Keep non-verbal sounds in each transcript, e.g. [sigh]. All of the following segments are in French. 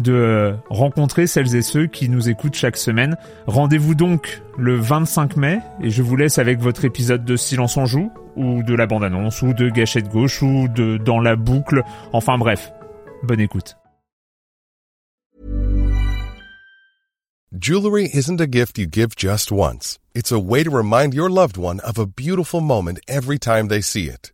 de rencontrer celles et ceux qui nous écoutent chaque semaine. Rendez-vous donc le 25 mai et je vous laisse avec votre épisode de Silence en joue ou de la bande-annonce ou de Gâchette gauche ou de Dans la boucle. Enfin bref, bonne écoute. Jewelry isn't a gift you give just once. It's a way to remind your loved one of a beautiful moment every time they see it.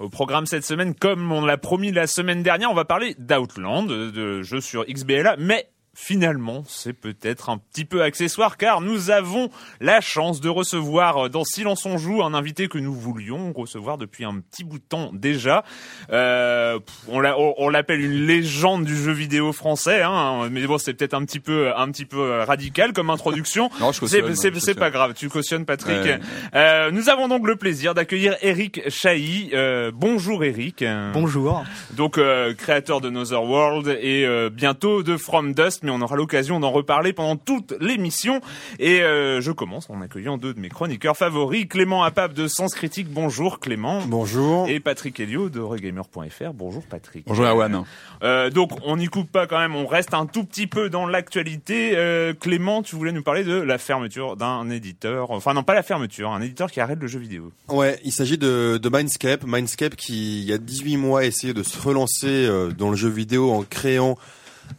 Au programme cette semaine, comme on l'a promis la semaine dernière, on va parler d'Outland, de jeux sur XBLA, mais finalement, c'est peut-être un petit peu accessoire car nous avons la chance de recevoir euh, dans Silence on joue un invité que nous voulions recevoir depuis un petit bout de temps déjà. Euh, on l'appelle une légende du jeu vidéo français, hein, mais bon, c'est peut-être un petit peu un petit peu radical comme introduction. [laughs] non, c'est pas grave, tu cautionnes Patrick. Euh, nous avons donc le plaisir d'accueillir Eric Chahi. Euh, bonjour Eric. Bonjour. Donc euh, créateur de Another World et euh, bientôt de From Dust on aura l'occasion d'en reparler pendant toute l'émission. Et euh, je commence en accueillant deux de mes chroniqueurs favoris, Clément Apap de Sens Critique. Bonjour Clément. Bonjour. Et Patrick Helio de Regamer.fr. Bonjour Patrick. Bonjour Erwan. Euh, donc on n'y coupe pas quand même, on reste un tout petit peu dans l'actualité. Euh, Clément, tu voulais nous parler de la fermeture d'un éditeur, enfin non pas la fermeture, un éditeur qui arrête le jeu vidéo. Ouais, il s'agit de, de Mindscape. Mindscape qui, il y a 18 mois, a essayé de se relancer dans le jeu vidéo en créant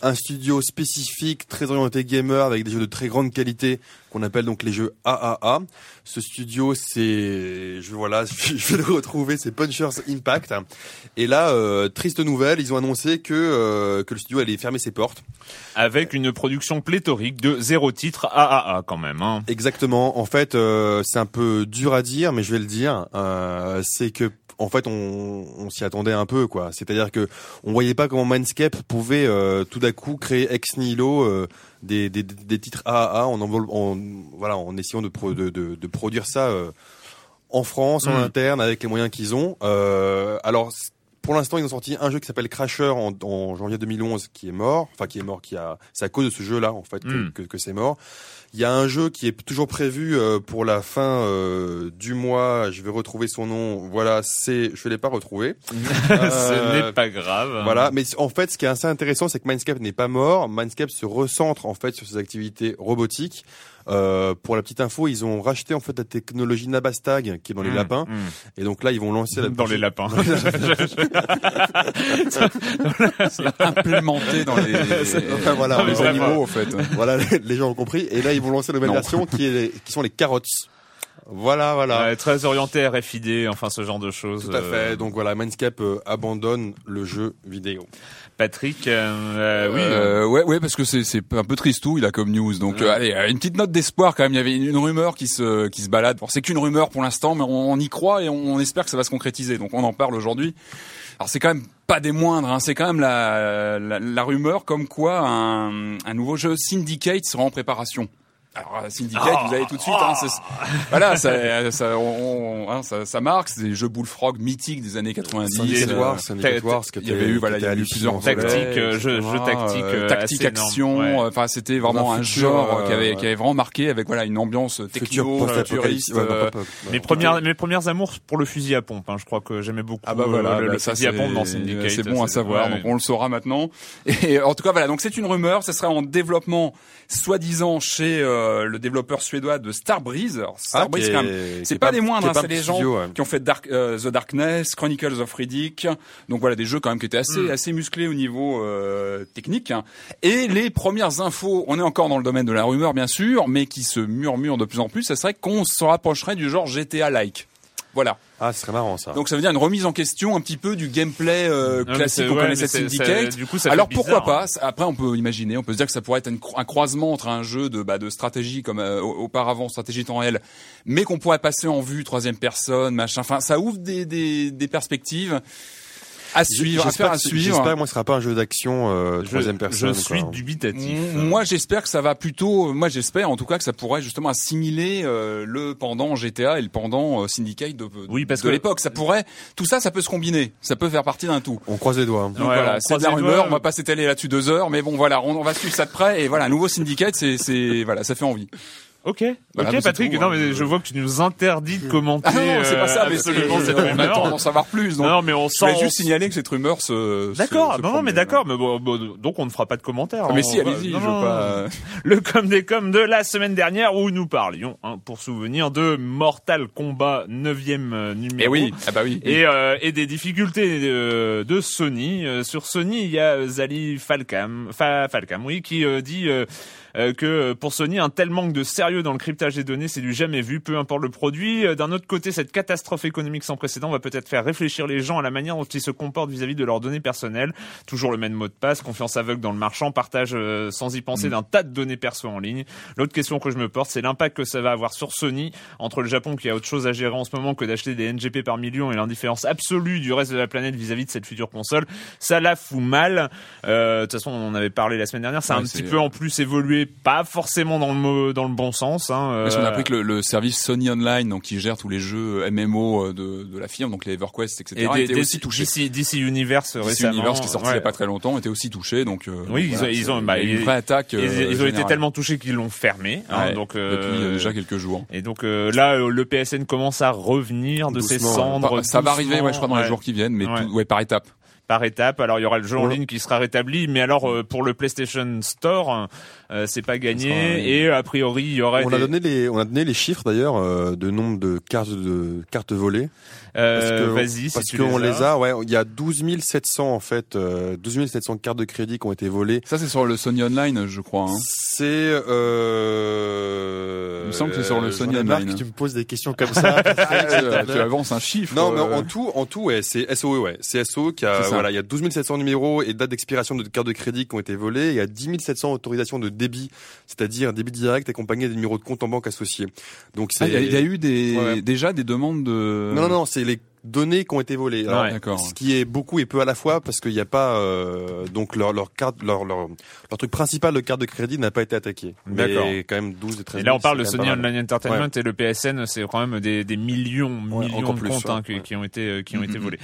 un studio spécifique, très orienté gamer, avec des jeux de très grande qualité, qu'on appelle donc les jeux AAA. Ce studio, c'est, je voilà, [laughs] je vais le retrouver, c'est Punchers Impact. Et là, euh, triste nouvelle, ils ont annoncé que euh, que le studio allait fermer ses portes. Avec une production pléthorique de zéro titre AAA quand même. Hein. Exactement. En fait, euh, c'est un peu dur à dire, mais je vais le dire. c'est que en fait, on, on s'y attendait un peu, quoi. C'est-à-dire que on voyait pas comment Mindscape pouvait euh, tout d'un coup créer ex nihilo euh, des, des, des, titres AAA en, en, voilà, en essayant de, de, de, de produire ça euh, en France, en mm. interne, avec les moyens qu'ils ont. alors, pour l'instant, ils ont sorti un jeu qui s'appelle Crasher en, en, janvier 2011, qui est mort. Enfin, qui est mort, qui a. C'est à cause de ce jeu-là, en fait, que, mm. que, que c'est mort. Il y a un jeu qui est toujours prévu euh, pour la fin euh, du mois. Je vais retrouver son nom. Voilà, c'est. Je ne l'ai pas retrouvé. [laughs] ce n'est euh, pas grave. Voilà, mais en fait, ce qui est assez intéressant, c'est que Mindscape n'est pas mort. Mindscape se recentre en fait sur ses activités robotiques. Euh, pour la petite info, ils ont racheté en fait la technologie Nabastag qui est dans les mmh, lapins, mmh. et donc là ils vont lancer la dans les lapins. [laughs] implémenté dans les, [laughs] enfin, voilà, les animaux en fait. Voilà, [laughs] les gens ont compris. Et là ils vont lancer une nouvelle version qui est qui sont les carottes. Voilà, voilà. très orienté RFID, enfin ce genre de choses. Tout à fait. Euh. Donc voilà, Mindscape euh, abandonne le jeu vidéo. Patrick, euh, oui, euh, ouais, ouais, parce que c'est c'est un peu tristou, il a comme news. Donc allez, une petite note d'espoir quand même. Il y avait une, rumeur qui se qui se balade. Bon, c'est qu'une rumeur pour l'instant, mais on, y croit et on, espère que ça va se concrétiser. Donc on en parle aujourd'hui. Alors c'est quand même pas des moindres, hein. c'est quand même la, la, la, rumeur comme quoi un, un nouveau jeu Syndicate sera en préparation. Alors Syndicate, vous avez tout de suite, hein, c'est- voilà, ça, ça, on- on- hein, ça, ça marque, c'est des jeux Bullfrog mythiques des années 90. Syndicate euh, Wars, il y avait eu, voilà, il y était a eu plusieurs Tactique, volets, euh, jeu- etc., jeu tactique, euh, euh, tactique action. ouais. euh, Enfin, c'était vraiment un un futur, genre euh, qui avait qui avait vraiment marqué avec voilà une ambiance techno, futuriste. Ouais, euh, Mes premières, mes premières amours pour le fusil à pompe. hein. Je crois que j'aimais beaucoup Ah bah voilà, euh, le, bah le ça, fusil à pompe dans Syndicate. C'est bon à savoir, donc on le saura maintenant. Et en tout cas voilà, donc c'est une rumeur, ça serait en développement soi-disant chez euh, le développeur suédois de Starbreeze. Ah, Starbreeze quand même, c'est est pas, pas- des moindres, hein, c'est des gens ouais. qui ont fait Dark, euh, The Darkness, Chronicles of Riddick. Donc voilà, des jeux quand même qui étaient assez Hmm. assez musclés au niveau euh, technique. hein. Et les premières infos, on est encore dans le domaine de la rumeur bien sûr, mais qui se murmurent de plus en plus, ça serait qu'on se rapprocherait du genre GTA-like. Voilà. Ah, ce serait marrant ça. Donc ça veut dire une remise en question un petit peu du gameplay euh, Non, classique qu'on ouais, connaissait Syndicate. ça- du coup, ça fait Alors pourquoi bizarre, hein. pas Après, on peut imaginer, on peut se dire que ça pourrait être un croisement entre un jeu de, bah, de stratégie comme euh, au- auparavant, stratégie temps réel, mais qu'on pourrait passer en vue troisième personne, machin. Enfin, ça ouvre des, des, des perspectives à suivre, à J'espère faire à que- suivre. J'espère moi, ce sera pas un jeu d'action euh, troisième personne. je suis quoi. dubitatif. M- Moi, j'espère que ça va plutôt. Moi, j'espère en tout cas que ça pourrait justement assimiler euh, le pendant GTA et le pendant euh, Syndicate de, Oui, parce de que- l'époque. Ça pourrait. Tout ça, ça peut se combiner. Ça peut faire partie d'un tout. On croise les doigts. hein. Donc Ouais, voilà, c'est de la rumeur. On va pas s'étaler là-dessus deux heures, mais bon, voilà, on, on va suivre ça de près. Et voilà, un nouveau Syndicate, c'est, c'est, voilà, ça fait envie. Ok, Voilà, ok, c'est Patrick. tout, non, hein. mais je vois que tu nous interdis de commenter. Ah non, c'est pas ça, euh, mais c'est, absolument cette on rumeur. attend d'en savoir plus. Donc, Non, mais on je sent. voulais juste signaler que cette rumeur se. D'accord, se- non, non, mais d'accord, mais bon, bon, donc on ne fera pas de commentaires. Ah, mais On si, va- allez-y, non, je veux non, pas. [laughs] Le com des com de la semaine dernière où nous parlions, hein, pour souvenir de Mortal Kombat 9e euh, numéro. Eh oui, ah bah oui. Et, euh, et des difficultés de, de Sony. Euh, sur Sony, il y a Zali Falcam, Fa- Falcam, oui, qui euh, dit euh, euh, que pour Sony, un tel manque de sérieux dans le cryptage des données, c'est du jamais vu, peu importe le produit. Euh, D'un autre côté, cette catastrophe économique sans précédent va peut-être faire réfléchir les gens à la manière dont ils se comportent vis-à-vis de leurs données personnelles. Toujours le même mot de passe, confiance aveugle dans le marchand, partage euh, sans y penser d'un tas de données perso en ligne. L'autre question que je me porte, c'est l'impact que ça va avoir sur Sony entre le Japon qui a autre chose à gérer en ce moment que d'acheter des NGP par million et l'indifférence absolue du reste de la planète vis-à-vis de cette future console. Ça la fout mal. Euh, De toute façon, on en avait parlé la semaine dernière. Ça a Ouais, un petit peu en plus évolué, pas forcément dans le mo- dans le bon sens. Hein. Parce qu'on Euh, a appris que le, le service Sony Online, donc qui gère tous les jeux MMO euh, de, de la firme, donc les EverQuest, etc., et était aussi touché. DC, DC Universe DC récemment. Universe qui est sorti il y a pas très longtemps était aussi touché, donc euh, Oui, ils ont- voilà, ils c'est- ont- bah, une vraie attaque. Ils, euh, ils ont été tellement touchés qu'ils l'ont fermé. hein, Ouais, donc euh, depuis euh, déjà quelques jours. Et donc euh, là, euh, le PSN commence à revenir de ses cendres. Ça va arriver, ouais, je crois, dans les jours qui viennent, mais tout- ouais, par étapes. par étape. Alors il y aura le jeu en ligne qui sera rétabli, mais alors euh, pour le PlayStation Store, euh, c'est pas gagné. Sera- Et euh, a priori, il y aura On des- a donné les, on a donné les chiffres d'ailleurs euh, de nombre de cartes de cartes volées. Euh, Parce que, Vas-y, si parce tu qu'on les, les a, ouais, il y a 12 700 en fait, euh, 12 700 cartes de crédit qui ont été volées. Ça, c'est sur le Sony Online, je crois. Hein. C'est, euh, Il me semble que c'est sur le euh, Sony Online. que tu me poses des questions comme ça. [laughs] tu, avances un chiffre. Non, mais euh, en tout, en tout, ouais, c'est SOE, ouais. C'est SOE qui a, voilà, il y a 12 700 numéros et dates d'expiration de cartes de crédit qui ont été volées. Il y a 10 700 autorisations de débit, c'est-à-dire débit direct accompagné des numéros de compte en banque associés. Donc ah, c'est. il y, a- il y a eu des, Ouais, déjà des demandes de. Non, non, non, c'est les données qui ont été volées. Alors, Ouais. D'accord. Ce qui est beaucoup et peu à la fois parce qu'il n'y a pas euh, donc leur leur carte leur, leur leur truc principal de carte de crédit n'a pas été attaqué. D'accord. Mais quand même 12 et 13 Et là, on 000, parle de Sony. Online Entertainment et le PSN, c'est quand même des, des millions, millions de plus, comptes ouais, hein, qui, qui ont été euh, qui ont été Mhm. volés.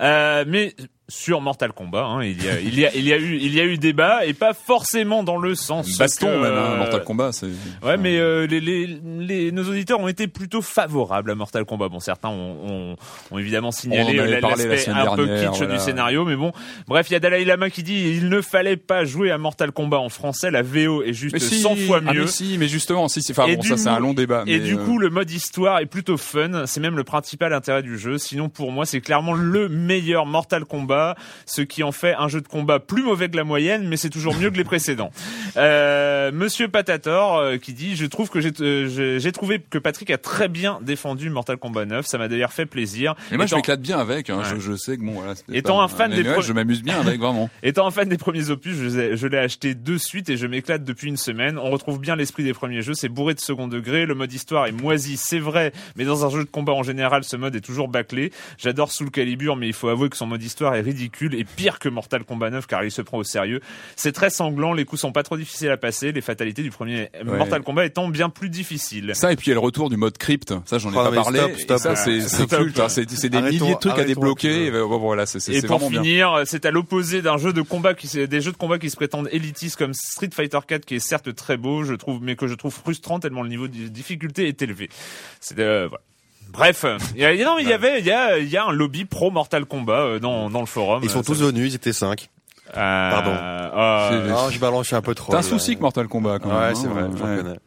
Euh, mais sur Mortal Kombat, hein, il y a il y a il y a eu il y a eu débat et pas forcément dans le sens Baston que, même, hein, euh, Mortal Kombat, c'est. Ouais, mais euh, les, les, les, nos auditeurs ont été plutôt favorables à Mortal Kombat. Bon, certains ont, ont, ont évidemment signalé euh, la l'aspect un peu kitsch voilà. du scénario, mais bon. Bref, il y a Dalai Lama qui dit il ne fallait pas jouer à Mortal Kombat en français. La VO est juste si, 100 fois ah, mieux. mais si, mais justement, si, c'est, enfin bon, ça c'est un long débat. Et mais, du euh, coup, le mode histoire est plutôt fun. C'est même le principal intérêt du jeu. Sinon, pour moi, c'est clairement le meilleur Mortal Kombat, ce qui en fait un jeu de combat plus mauvais que la moyenne, mais c'est toujours mieux que les [laughs] précédents. Euh, Monsieur Patator euh, qui dit, je trouve que j'ai euh, j'ai- trouvé que Patrick a très bien défendu Mortal Kombat 9. Ça m'a d'ailleurs fait plaisir. Mais moi, je Étant- m'éclate bien avec. Hein, Ouais. je, je sais que bon, voilà. c'était Étant pas un fan des pre- je m'amuse bien avec vraiment. [laughs] Étant un fan des premiers opus, je je l'ai acheté de suite et je m'éclate depuis une semaine. On retrouve bien l'esprit des premiers jeux, c'est bourré de second degré, le mode histoire est moisi, c'est vrai, mais dans un jeu de combat en général, ce mode est toujours bâclé. J'adore Soul Calibur, mais il faut avouer que son mode histoire est ridicule et pire que Mortal Kombat 9 car il se prend au sérieux. C'est très sanglant, les coups sont pas trop difficiles à passer, les fatalités du premier Mortal Kombat étant bien plus difficiles. Ça et puis il y a le retour du mode crypt, ça j'en ai pas parlé. et ça c'est culte, hein. c'est des milliers de trucs à débloquer. Et, voilà, c'est Et pour finir, c'est à l'opposé d'un jeu de combat qui des jeux de combat qui se prétendent élitistes comme Street Fighter 4 qui est certes très beau, je trouve, mais que je trouve frustrant tellement le niveau de difficulté est élevé. C'est euh, voilà. Bref, il y a, non, il y avait, il y a, il y a un lobby pro Mortal Kombat euh, dans, dans le forum. Ils sont tous venus, ils étaient cinq. Euh, Pardon. Euh, non, je balance un peu trop. T'as un souci que Mortal Kombat quand même. Ouais, c'est hein, vrai, j'en connais.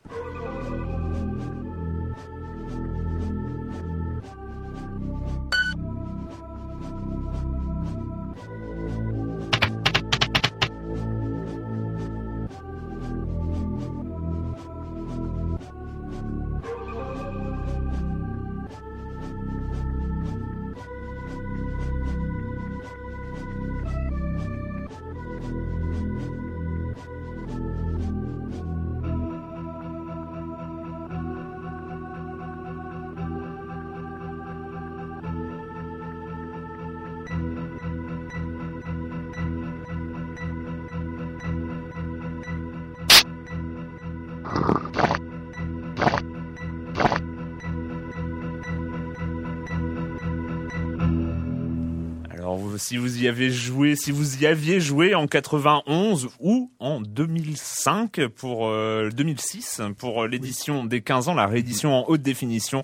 Si vous y avez joué, si vous y aviez joué en 91 ou en 2005 pour 2006 euh, pour l'édition des 15 ans, la réédition en haute définition.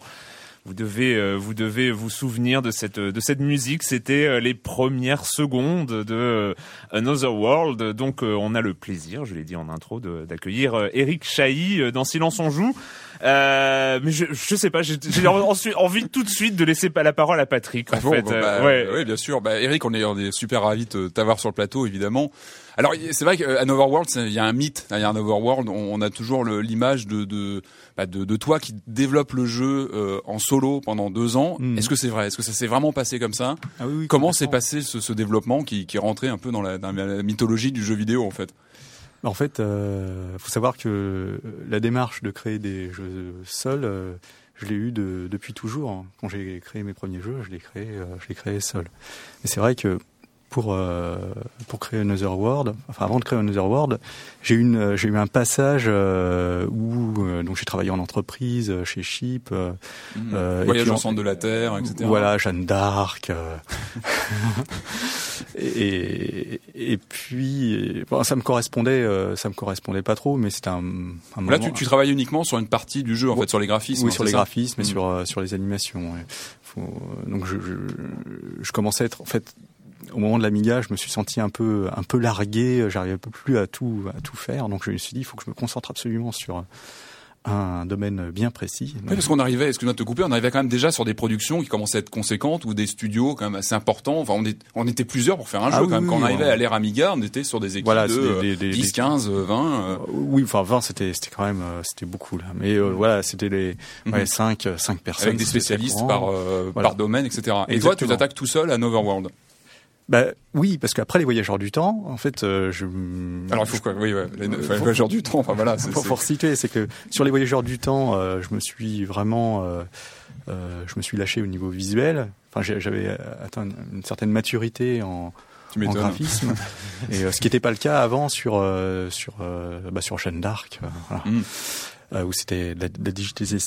Vous devez, euh, vous devez vous souvenir de cette de cette musique. C'était euh, les premières secondes de Another World. Donc, on a le plaisir, je l'ai dit en intro, d'accueillir Eric Chahi dans Silence on joue. Euh, mais je, je sais pas, j'ai envie tout de suite de laisser la parole à Patrick. En ah fait. Bah, ouais. Oui, bien sûr. Bah, Eric, on est, on est super ravis de t'avoir sur le plateau, évidemment. Alors, c'est vrai qu'à Overworld, il y a un mythe derrière un Overworld. On, on a toujours l'image de de, bah, de, de toi qui développe le jeu euh, en solo pendant deux ans. Hmm. Est-ce que c'est vrai? Est-ce que ça s'est vraiment passé comme ça? Ah oui, oui, Comment s'est passé ce, ce, développement qui, qui est rentré un peu dans la, dans la mythologie du jeu vidéo, en fait? En fait, il euh, faut savoir que euh, la démarche de créer des jeux seuls, euh, je l'ai eu de, depuis toujours. Quand j'ai créé mes premiers jeux, je les créé, je les créé seul. Et c'est vrai que pour euh, pour créer Another World, enfin avant de créer Another World, j'ai eu une j'ai eu un passage euh, où euh, donc j'ai travaillé en entreprise chez Chip, mmh. voyage au centre de la terre, etc. Voilà, Jeanne d'Arc. [laughs] et, et puis bon, ça me correspondait ça me correspondait pas trop, mais c'était un, un Là, tu, tu travailles uniquement sur une partie du jeu en fait, sur les graphismes. Oui, sur les graphismes et mmh. sur sur les animations. Faut, donc je, je, je commençais à être en fait au moment de l'Amiga, je me suis senti un peu un peu largué, j'arrivais plus à tout à tout faire, donc je me suis dit il faut que je me concentre absolument sur un domaine bien précis. Oui, parce qu'on arrivait, excuse-moi de te couper, on arrivait quand même déjà sur des productions qui commençaient à être conséquentes ou des studios quand même assez importants. Enfin, on, est, on était plusieurs pour faire un ah jeu quand même. quand on arrivait à l'ère Amiga, on était sur des équipes de des, 10, 15, 20. Oui, enfin 20, c'était c'était quand même euh, c'était beaucoup là. Mais euh, voilà, c'était les mhm. ouais, 5 5 personnes. Avec des spécialistes par euh, par domaine, etc. Et toi, tu t'attaques tout seul à Noverworld. Bah oui, parce qu'après les voyageurs du temps, en fait, euh, je. Alors il faut quoi? Oui, ouais, les, voyageurs du temps. Enfin voilà. C'est, pour, citer, c'est que sur les voyageurs du temps, euh, je me suis vraiment, euh, je me suis lâché au niveau visuel. Enfin, j'avais atteint une certaine maturité en, en graphisme, [laughs] et ce qui n'était pas le cas avant sur sur bah, sur Jeanne d'Arc, voilà, mm. où c'était de la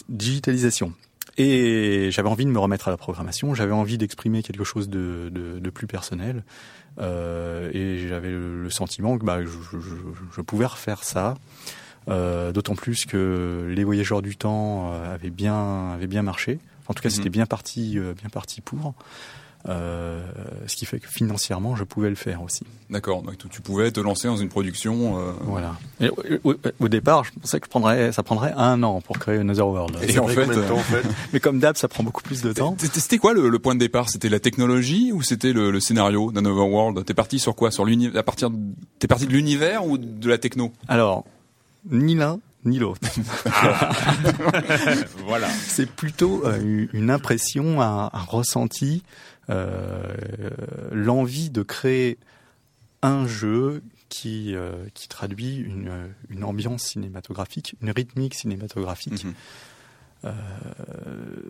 digitalisation. Et j'avais envie de me remettre à la programmation, j'avais envie d'exprimer quelque chose de, de, de plus personnel, euh, et j'avais le, sentiment que bah, je, je, je, pouvais refaire ça. Euh, D'autant plus que les voyageurs du temps euh, avaient bien avaient bien marché. En tout cas, c'était mhm. bien parti euh, bien parti pour. Euh, ce qui fait que financièrement, je pouvais le faire aussi. D'accord. Donc tu pouvais te lancer dans une production. Euh... Voilà. Et, au, départ, je pensais que je prendrais, ça prendrait un an pour créer Another World. Et en fait, temps, en fait, [laughs] mais comme d'hab, ça prend beaucoup plus de temps. C'était quoi le, le, point de départ? C'était la technologie ou c'était le, le, scénario d'Another World? T'es parti sur quoi? Sur l'univers À partir, t'es parti de l'univers ou de la techno? Alors, ni l'un ni l'autre. Ah. [laughs] voilà. [laughs] C'est plutôt euh, une impression, un, un ressenti euh, l'envie de créer un jeu qui, euh, qui traduit une, une, ambiance cinématographique, une rythmique cinématographique. Mhm.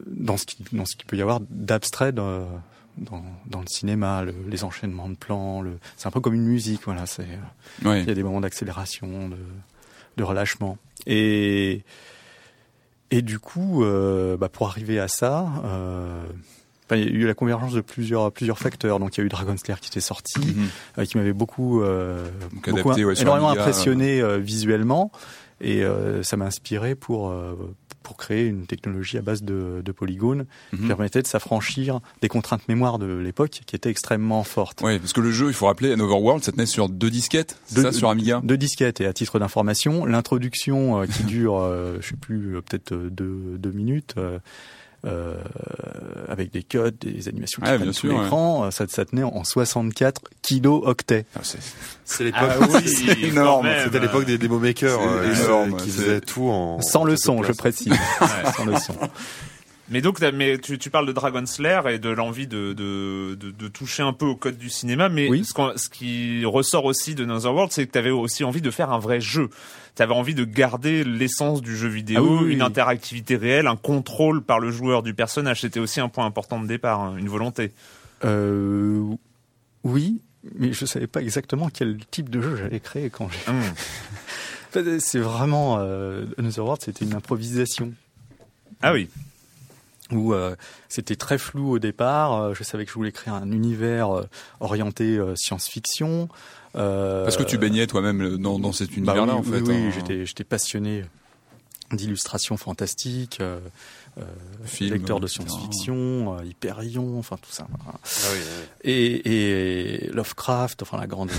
dans ce qui dans ce qu'il peut y avoir d'abstrait dans, dans, dans, le cinéma, les enchaînements de plans, le, c'est un peu comme une musique, voilà. C'est, il y a des moments d'accélération, de, de relâchement, et et du coup, euh, bah pour arriver à ça, il y a eu la convergence de plusieurs plusieurs facteurs. Donc il y a eu Dragon's Lair qui était sorti, euh, qui m'avait beaucoup, euh, beaucoup énormément impressionné euh, visuellement, et ça m'a inspiré pour pour créer une technologie à base de, de polygones qui mhm. permettait de s'affranchir des contraintes mémoire de l'époque qui étaient extrêmement fortes. Oui, parce que le jeu, il faut rappeler, Overworld, ça tenait sur deux disquettes, deux, ça, sur Amiga Deux disquettes, et à titre d'information, l'introduction euh, qui dure, euh, je sais plus, euh, peut-être deux, deux minutes, euh, avec des codes, des animations qui ah, sur l'écran. Ça, ça, tenait en 64 kilo octets. Ah, c'est l'époque. Ah, oui, énorme. C'était l'époque des demo makers euh, qui faisaient tout en sans le son, je précise. sans le son. Mais donc, mais tu, tu parles de Dragon Slayer et de l'envie de, de, de, de, toucher un peu au code du cinéma, mais ce, ce, qui ressort aussi de World, c'est que tu avais aussi envie de faire un vrai jeu. Tu avais envie de garder l'essence du jeu vidéo, ah une interactivité réelle, un contrôle par le joueur du personnage. C'était aussi un point important de départ, hein, une volonté. Euh, oui, mais je savais pas exactement quel type de jeu j'allais créer quand j'ai. Hum. [laughs] c'est vraiment euh, World, c'était une improvisation. Ah oui où euh, c'était très flou au départ. Euh, je savais que je voulais créer un univers euh, orienté science-fiction. Parce que tu baignais toi-même dans, dans cet bah univers-là, en fait. Oui, hein. j'étais, j'étais passionné d'illustrations fantastiques, euh, lecteur de science-fiction, euh, Hyperion, enfin tout ça. Ah et, et, Lovecraft, enfin la grande.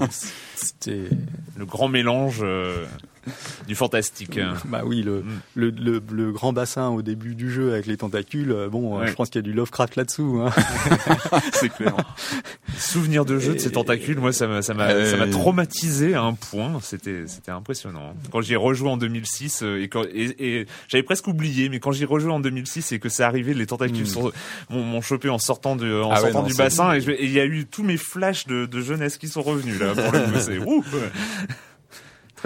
[laughs] C'était le grand mélange euh, [laughs] du fantastique. Bah oui, le, mm. le, le, le, grand bassin au début du jeu avec les tentacules. Bon, je pense qu'il y a du Lovecraft là-dessous. Hein. [laughs] C'est clair. Souvenir de jeu de ces tentacules, moi ça m'a ça m'a ça m'a traumatisé à un point. C'était c'était impressionnant. Quand j'y ai rejoué en 2006 et, et, et j'avais presque oublié, mais quand j'y rejoué en 2006 et que c'est arrivé, les tentacules hmm. m'ont chopé en sortant, de, en ah sortant du bassin et il y a eu tous mes flashs de, de jeunesse qui sont revenus là. Pour le c'est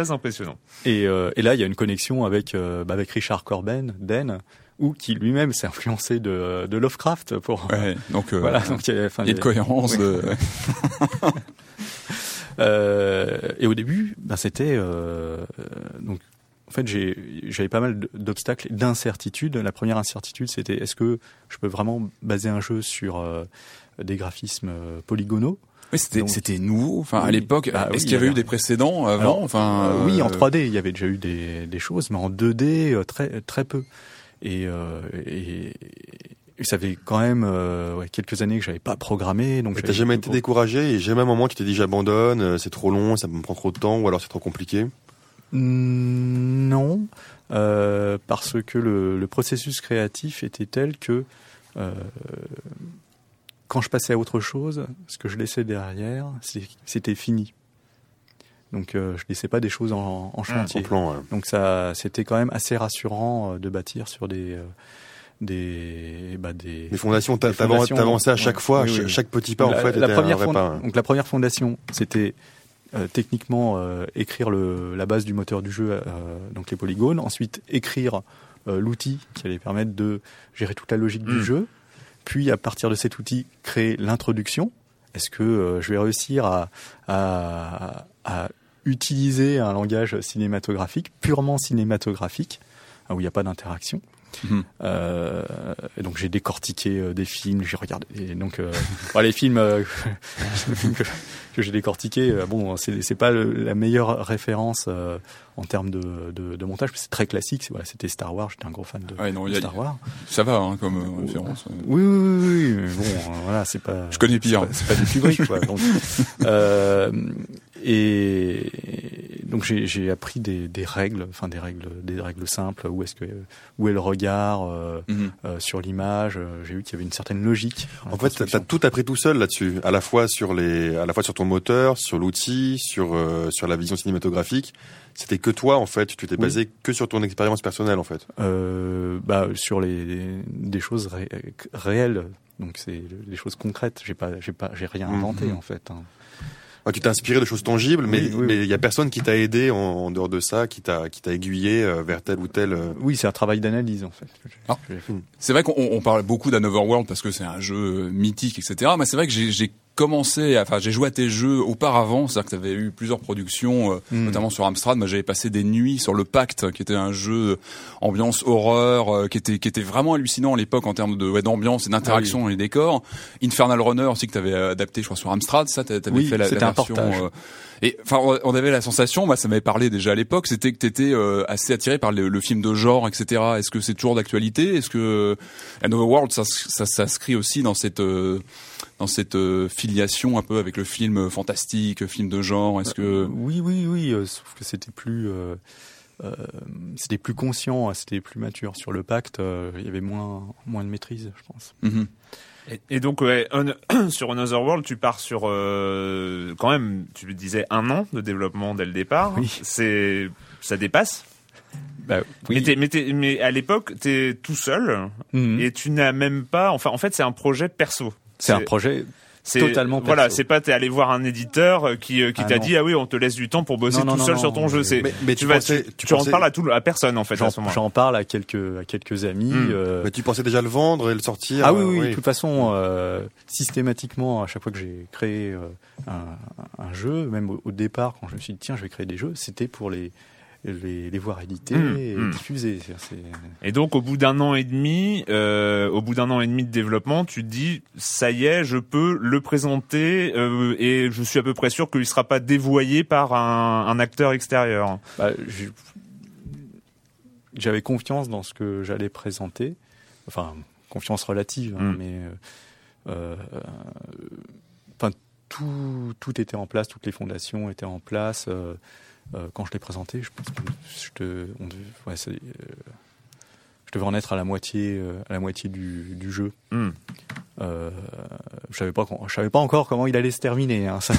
très impressionnant. Et, euh, et, là, il y a une connexion avec euh, bah, avec Richard Corben, Den, ou qui lui-même s'est influencé de, de Lovecraft pour. Ouais, donc, euh, voilà, donc il y a, enfin, y a cohérence. De... [laughs] Euh, et au début, bah, c'était donc en fait, j'avais pas mal d'obstacles, d'incertitudes. La première incertitude, c'était est-ce que je peux vraiment baser un jeu sur euh, des graphismes euh, polygonaux? Oui, c'était c'était nouveau. Enfin, à l'époque, bah est-ce qu'il y avait eu des précédents avant Enfin, euh, oui, en 3D, il y avait déjà eu des, des choses, mais en 2D, très très peu. Et, et, ça fait quand même ouais, quelques années que j'avais pas programmé. Donc, t'as jamais été découragé et jamais un moment tu t'es dit j'abandonne, c'est trop long, ça me prend trop de temps, ou alors c'est trop compliqué? Non, euh, parce que le, le, processus créatif était tel que euh, quand je passais à autre chose, ce que je laissais derrière, c'était fini. Donc euh, je laissais pas des choses en, en chantier. plan, Donc ça, c'était quand même assez rassurant euh, de bâtir sur des euh, des bah des, des fondations. T'avançais à chaque fois, chaque petit pas en fait la était première un pas. Donc la première fondation, c'était euh, techniquement euh, écrire le, la base du moteur du jeu, euh, donc les polygones, ensuite écrire l'outil qui allait permettre de gérer toute la logique du hmm. jeu, puis à partir de cet outil créer l'introduction. Est-ce que je vais réussir à, utiliser un langage cinématographique, purement cinématographique, où il n'y a pas d'interaction? Mhm. Euh, et donc j'ai décortiqué euh, des films, j'ai regardé. Et donc euh, [laughs] les films, [laughs] que, que j'ai décortiqués, bon, c'est pas la meilleure référence en termes de, de, de montage, c'est très classique. Voilà, c'était Star Wars. J'étais un gros fan de, Star Wars. Ça va hein, comme référence. Oui, oui, oui, oui. Mais bon, voilà, c'est pas. Je connais pire. C'est pas, pas, du Kubrick, quoi. Donc, [laughs] et donc j'ai appris des, des, règles, enfin des règles, des règles simples. Où est-ce que où est le regard euh, mhm. euh, sur l'image? Euh, J'ai vu qu'il y avait une certaine logique. En fait, tu as tout appris tout seul là-dessus, à la fois sur les, à la fois sur ton moteur, sur l'outil, sur sur la vision cinématographique. C'était que toi en fait. Tu t'es basé que sur ton expérience personnelle en fait. bah sur les des choses réelles. Donc c'est des choses concrètes. J'ai pas j'ai pas j'ai rien mhm. inventé en fait. Hein. Ah, tu t'es inspiré de choses tangibles, mais mais il y a personne qui t'a aidé en, dehors de ça, qui t'a qui t'a aiguillé euh, vers tel ou tel. Euh, oui, c'est un travail d'analyse en fait. Ah. c'est vrai qu'on parle beaucoup d'Anoverworld parce que c'est un jeu mythique, etc. Mais c'est vrai que j'ai commencé, enfin j'ai joué à tes jeux auparavant, c'est-à-dire que tu avais eu plusieurs productions, euh, hmm. notamment sur Amstrad. Moi j'avais passé des nuits sur le Pacte, qui était un jeu ambiance horreur, qui était qui était vraiment hallucinant à l'époque en termes de ouais, d'ambiance et d'interaction ah dans les décors. Infernal Runner aussi que tu avais adapté, je crois, sur Amstrad. Ça, t'avais oui, fait la, la version. Euh, et enfin, on avait la sensation, moi, ça m'avait parlé déjà à l'époque, c'était que t'étais euh, assez attiré par le, le, film de genre, etc. Est-ce que c'est toujours d'actualité? Est-ce que Another World, ça, ça s'inscrit aussi dans cette dans cette filiation un peu avec le film fantastique, film de genre? Est-ce que oui, oui, oui, sauf que c'était plus euh, c'était plus conscient, c'était plus mature. Sur le pacte, euh, il y avait moins, moins de maîtrise, je pense. Mhm. Et, donc, [clears throat] sur Another World, tu pars sur euh, quand même, tu disais un an de développement dès le départ. Oui. C'est, ça dépasse. Bah, oui. mais, mais, à l'époque, tu es tout seul mhm. et tu n'as même pas. Enfin, en fait, c'est un projet perso. C'est un projet totalement voilà c'est pas t'es allé voir un éditeur euh, qui euh, qui ah t'a dit ah oui on te laisse du temps pour bosser tout seul sur ton jeu. c'est mais, tu, vas tu, tu, en parles à tout à personne en fait j'en parle à quelques à quelques amis hmm. euh... mais tu pensais déjà le vendre et le sortir ah oui oui, de toute façon euh, systématiquement à chaque fois que j'ai créé euh, un, un, jeu même au, au, départ quand je me suis dit tiens je vais créer des jeux c'était pour les les, les voir éditer mmh, et mmh. diffuser. Et donc au bout d'un an et demi, euh, au bout d'un an et demi de développement, tu te dis ça y est, je peux le présenter euh, et je suis à peu près sûr qu'il sera pas dévoyé par un, un acteur extérieur. Bah, J'avais confiance dans ce que j'allais présenter, enfin confiance relative, hein, mmh. mais euh, enfin tout tout était en place, toutes les fondations étaient en place. Euh, quand je l'ai présenté, je pense que je te, on ouais, euh, je devais en être à la moitié, euh, à la moitié du, du jeu. Hmm. Euh, je savais pas, je savais pas encore comment il allait se terminer. Hein, ça.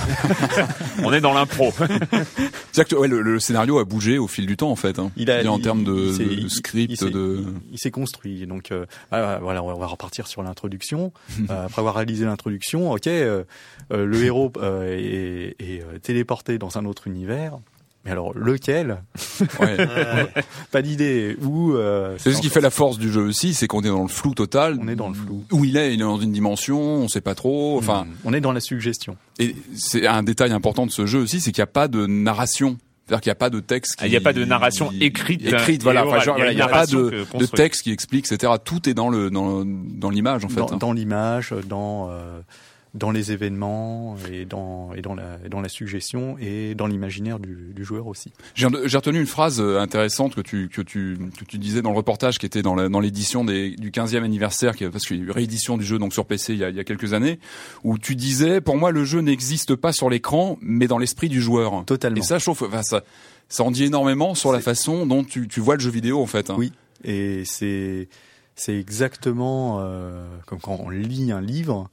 [laughs] On est dans l'impro. [laughs] C'est que ouais, le, le, scénario a bougé au fil du temps en fait. Hein. Il a, en termes de, de script, il, de. Il, s'est construit. Donc euh, ah, voilà, on va repartir sur l'introduction. [laughs] euh, après avoir réalisé l'introduction, ok, euh, le héros est, est téléporté dans un autre univers. Mais alors lequel [laughs] ouais. Pas d'idée. Où euh, C'est ce qui fait la force du jeu aussi, c'est qu'on est dans le flou total. On est dans le flou. Où il est, il est dans une dimension, on sait pas trop. Enfin, hmm. on est dans la suggestion. Et c'est un détail important de ce jeu aussi, c'est qu'il n'y a pas de narration. C'est-à-dire qu'il n'y a pas de texte. Qui, il n'y a pas de narration écrite. Écrite, voilà. il n'y a, pas de, de, texte qui explique, etc. Tout est dans le dans, dans l'image en fait. Dans, dans l'image, dans euh, dans les événements et dans et dans la dans la suggestion et dans l'imaginaire du, du, joueur aussi. J'ai retenu une phrase euh, intéressante que tu que tu que tu disais dans le reportage qui était dans l'édition du 15e anniversaire parce qu'il y a eu réédition du jeu donc sur PC il y a, il y a quelques années où tu disais pour moi le jeu n'existe pas sur l'écran mais dans l'esprit du joueur. Totalement. Et ça chauffe enfin, ça ça en dit énormément sur la façon dont tu tu vois le jeu vidéo en fait. Hein. Oui. Et c'est c'est exactement euh, comme quand on lit un livre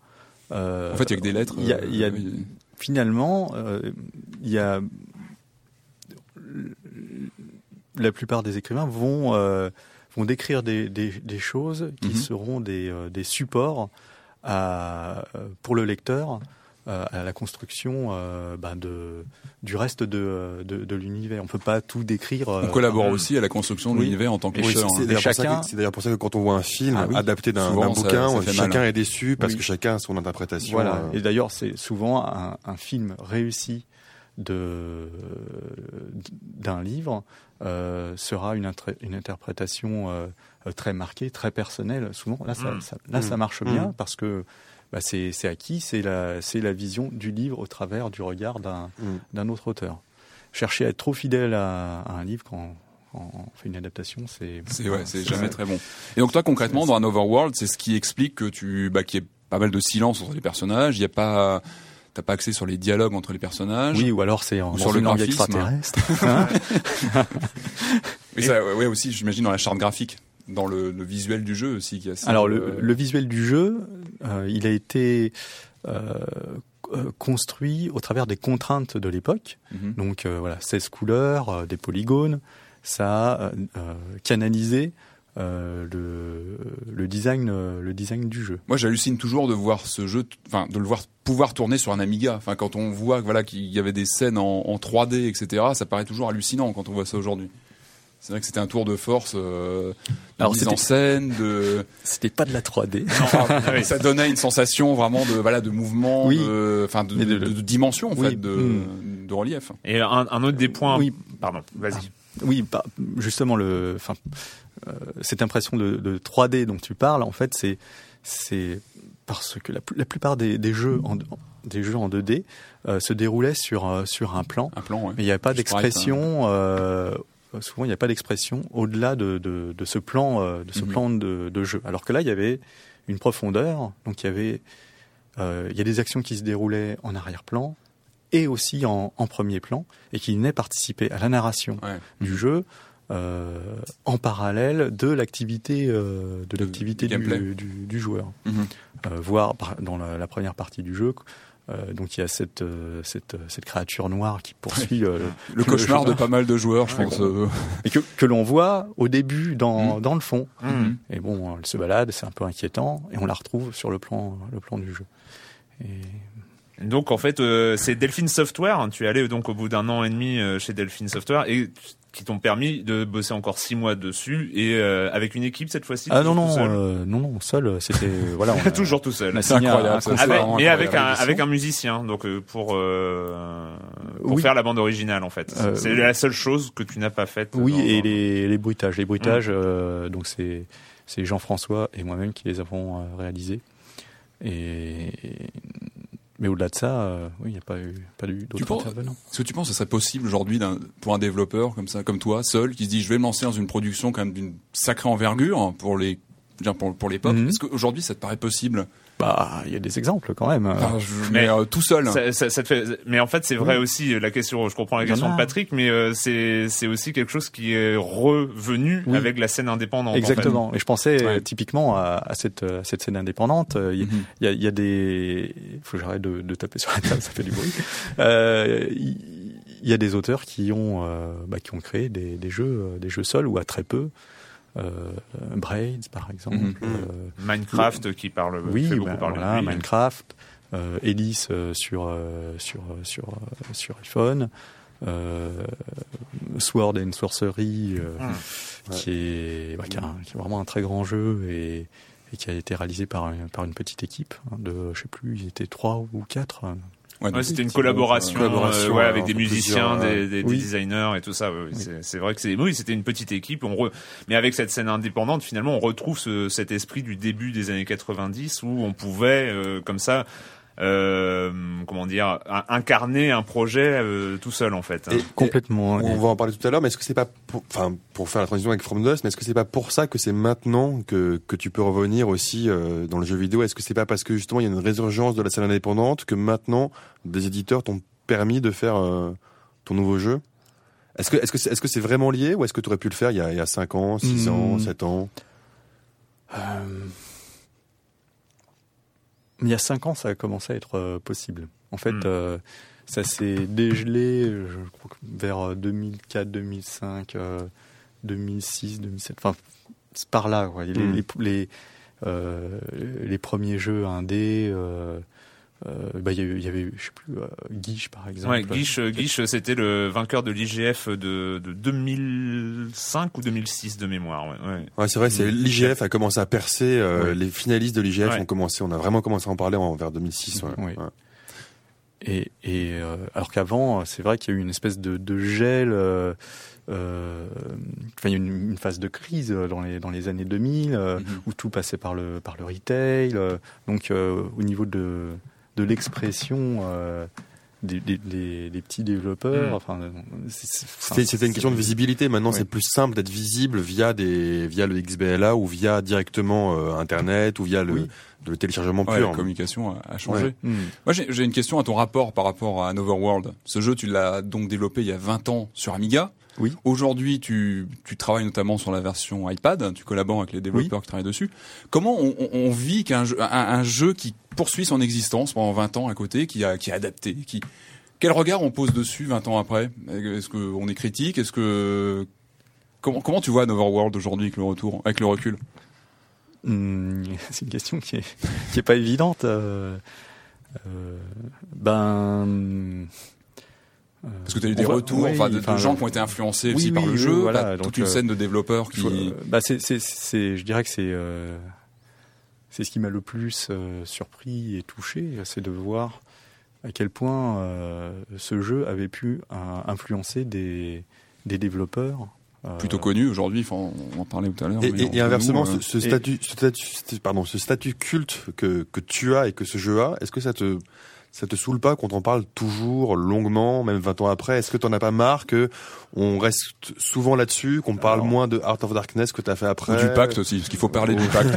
en fait, il y a que des lettres. Y a, y a euh, finalement, euh, il y a la plupart des écrivains vont vont décrire des, des, des choses qui mhm. seront des, des supports à, pour le lecteur euh, à la construction euh, bah, de, du reste de, de, de l'univers. On peut pas tout décrire. on collabore euh, aussi à la construction de l'univers en tant que lecteur. C'est d'ailleurs, pour ça que quand on voit un film ah adapté d'un bouquin, chacun est déçu parce que chacun a son interprétation. Voilà. Et d'ailleurs, c'est souvent un, un, film réussi de d'un livre euh, sera une, une interprétation euh, très marquée, très personnelle. Souvent, là, ça, mm. ça là, ça mm. marche bien mm. parce que bah c'est acquis, c'est la, la vision du livre au travers du regard d'un mm. autre auteur. Chercher à être trop fidèle à, à un livre quand, on fait une adaptation, c'est c'est ouais, c'est jamais très bon. Et donc toi concrètement dans un Overworld, c'est ce qui explique que tu bah qu'il y ait pas mal de silence entre les personnages, il y a pas t'as pas accès sur les dialogues entre les personnages. Oui, ou alors c'est sur le langue extraterrestre. [laughs] Hein Mais ça, ouais, aussi, j'imagine dans la charte graphique dans le, le, visuel du jeu aussi. Qui Alors le, le, visuel du jeu, euh, il a été euh, euh, construit au travers des contraintes de l'époque. Mhm. Donc euh, voilà, 16 couleurs, des polygones. Ça a canalisé le, le design le design du jeu. Moi j'hallucine toujours de voir ce jeu enfin de le voir pouvoir tourner sur un Amiga. Enfin quand on voit voilà qu'il y avait des scènes en, en 3D etc. ça paraît toujours hallucinant quand on voit ça aujourd'hui. C'est vrai que c'était un tour de force euh, de mise en scène, de. C'était pas de la 3D. Non, [laughs] ça donnait une sensation vraiment de voilà de mouvement, oui. de, enfin de, de, de, dimension en fait, de, hmm. de relief. Et un, un, autre des points. Oui, pardon. Vas-y. Oui, justement le, enfin euh, cette impression de, de 3D dont tu parles, en fait, c'est c'est parce que la, la plupart des, des jeux en, des jeux en 2D euh, se déroulaient sur euh, sur un plan. Un plan, ouais. Mais il n'y avait pas d'expression. Euh, souvent il n'y a pas d'expression au-delà de, de, de, ce plan, euh, de, ce mhm. plan de, de, jeu. Alors que là, il y avait une profondeur, donc il y avait euh, il y a des actions qui se déroulaient en arrière-plan et aussi en, en, premier plan et qui venaient participer à la narration ouais. du jeu. Euh, en parallèle de l'activité euh, de l'activité du, du, du, joueur, mm -hmm. voire dans la, la, première partie du jeu, euh, donc il y a cette, euh, cette, cette créature noire qui poursuit euh, [laughs] le, cauchemar de pas mal de joueurs, je pense. Et que, que l'on voit au début dans, mmh. dans le fond. Mmh. Et bon, elle se balade, c'est un peu inquiétant, et on la retrouve sur le plan, le plan du jeu. Et... Donc en fait, euh, c'est Delphine Software. Hein. Tu es allé donc au bout d'un an et demi chez Delphine Software et qui t'ont permis de bosser encore six mois dessus et euh, avec une équipe cette fois-ci. Ah non non euh, non non seul c'était [laughs] voilà on a, toujours tout seul. C'est incroyable. Un, avec, mais avec un avec un musicien donc euh, pour euh, pour oui. faire la bande originale en fait. Euh, c'est la seule chose que tu n'as pas faite. Oui dans, et dans... les les bruitages les bruitages mmh. donc c'est c'est Jean-François et moi-même qui les avons réalisés et mais au-delà de ça, euh, oui, il n'y a pas eu, pas eu d'autres intervenants. Est-ce que tu penses que ce serait possible aujourd'hui pour un développeur comme ça, comme toi, seul, qui se dit je vais me lancer dans une production quand même d'une sacrée envergure pour les pour, pour les pop. Mm -hmm. Est-ce qu'aujourd'hui ça te paraît possible? Bah, il y a des exemples quand même. Enfin, je, mais, mais euh, tout seul. Ça, ça, ça, te fait. Mais en fait, c'est vrai oui. aussi euh, la question. Je comprends la question de Patrick, mais euh, c'est c'est aussi quelque chose qui est revenu oui. avec la scène indépendante. Exactement. En fait. Et je pensais ouais. typiquement à, à, cette à cette scène indépendante. Il y, mm -hmm. y, a, il y a des. Il faut que j'arrête de, de, taper sur la table, ça fait du bruit. Euh, il y a des auteurs qui ont euh, bah, qui ont créé des, des jeux des jeux seuls ou à très peu euh, Braids par exemple, mm -hmm. euh, Minecraft qui parle oui, fait bah, parler voilà, Minecraft, euh, Elise sur sur sur sur iPhone. Euh, Sword and Sorcery, euh, mmh. qui, est, bah, qui, a, qui, est, vraiment un très grand jeu et, et qui a été réalisé par, par une petite équipe hein, de, je sais plus, ils étaient trois ou quatre, Ouais, ouais c'était une collaboration, collaboration euh, ouais, avec des musiciens, des, des, oui. des, designers et tout ça. Oui. C'est vrai que c'est oui, c'était une petite équipe. On re... mais avec cette scène indépendante, finalement, on retrouve ce, cet esprit du début des années 90 où on pouvait euh, comme ça euh, comment dire, incarner un projet euh, tout seul en fait. Hein. Et, complètement. Et on va en parler tout à l'heure, mais est-ce que c'est pas, pour, enfin, pour faire la transition avec From Dust, mais est-ce que c'est pas pour ça que c'est maintenant que que tu peux revenir aussi euh, dans le jeu vidéo? Est-ce que c'est pas parce que justement il y a une résurgence de la scène indépendante que maintenant des éditeurs t'ont permis de faire euh, ton nouveau jeu? Est-ce que est-ce que c'est, est-ce que c'est vraiment lié ou est-ce que tu aurais pu le faire il y a il y a 5 ans, 6 mmh. ans, 7 ans? Euh il y a cinq ans, ça a commencé à être euh, possible. En fait, mmh. euh, ça s'est dégelé, je crois, vers 2004, 2005, euh, 2006, 2007. Enfin, c'est par là. Quoi. Mmh. Les, les, les, euh, les, premiers jeux indés. Euh, euh, bah, il y, avait, y avait, je sais plus, euh, Guiche par exemple. Ouais, Guiche, Guiche c'était le vainqueur de l'IGF de, de 2005 ou 2006 de mémoire. Ouais, ouais. ouais c'est vrai, c'est l'IGF a commencé à percer. Euh, ouais. Les finalistes de l'IGF ont commencé, on a vraiment commencé à en parler en, vers 2006. Ouais. Et, et euh, alors qu'avant, c'est vrai qu'il y a eu une espèce de, de gel. Euh, euh, enfin, il y a eu une, une, phase de crise dans les dans les années 2000 euh, mm -hmm. où tout passait par le par le retail. Euh, donc euh, au niveau de de l'expression euh, des, des, des, des, petits développeurs. Mmh. Enfin, c'était une question de visibilité. Maintenant, ouais. c'est plus simple d'être visible via des via le XBLA ou via directement euh, Internet ou via le, oui. le téléchargement ouais, pur. La communication a, a changé. Ouais. Mmh. Moi, j'ai une question à ton rapport par rapport à Anotherworld. Ce jeu, tu l'as donc développé il y a 20 ans sur Amiga. Oui. Aujourd'hui, tu, tu travailles notamment sur la version iPad, tu collabores avec les développeurs oui. qui travaillent dessus. Comment on, on, vit qu'un jeu, un, un, jeu qui poursuit son existence pendant 20 ans à côté, qui, a, qui est adapté, qui... Quel regard on pose dessus 20 ans après? Est-ce qu'on est critique? Est-ce que Comment, comment tu vois World aujourd'hui avec le retour, avec le recul? Hmm, [laughs] C'est une question qui est, qui est pas évidente. Euh, euh, ben. Parce que tu as eu des retours enfin, de, gens qui ont été influencés aussi par le jeu, voilà, toute une scène de développeurs qui. Bah c'est, je dirais que c'est, c'est ce qui m'a le plus surpris et touché, c'est de voir à quel point ce jeu avait pu influencer des, des développeurs euh, plutôt connus aujourd'hui. Enfin, on en parlait tout à l'heure. Et, inversement, ce, euh, statut, ce, statut, pardon, ce statut culte que, que tu as et que ce jeu a, est-ce que ça te ça te saoule pas qu'on t'en parle toujours longuement, même 20 ans après? Est-ce que t'en as pas marre que on reste souvent là-dessus, qu'on parle moins de Art of Darkness que t'as fait après? Ou du pacte aussi, parce qu'il faut parler du pacte.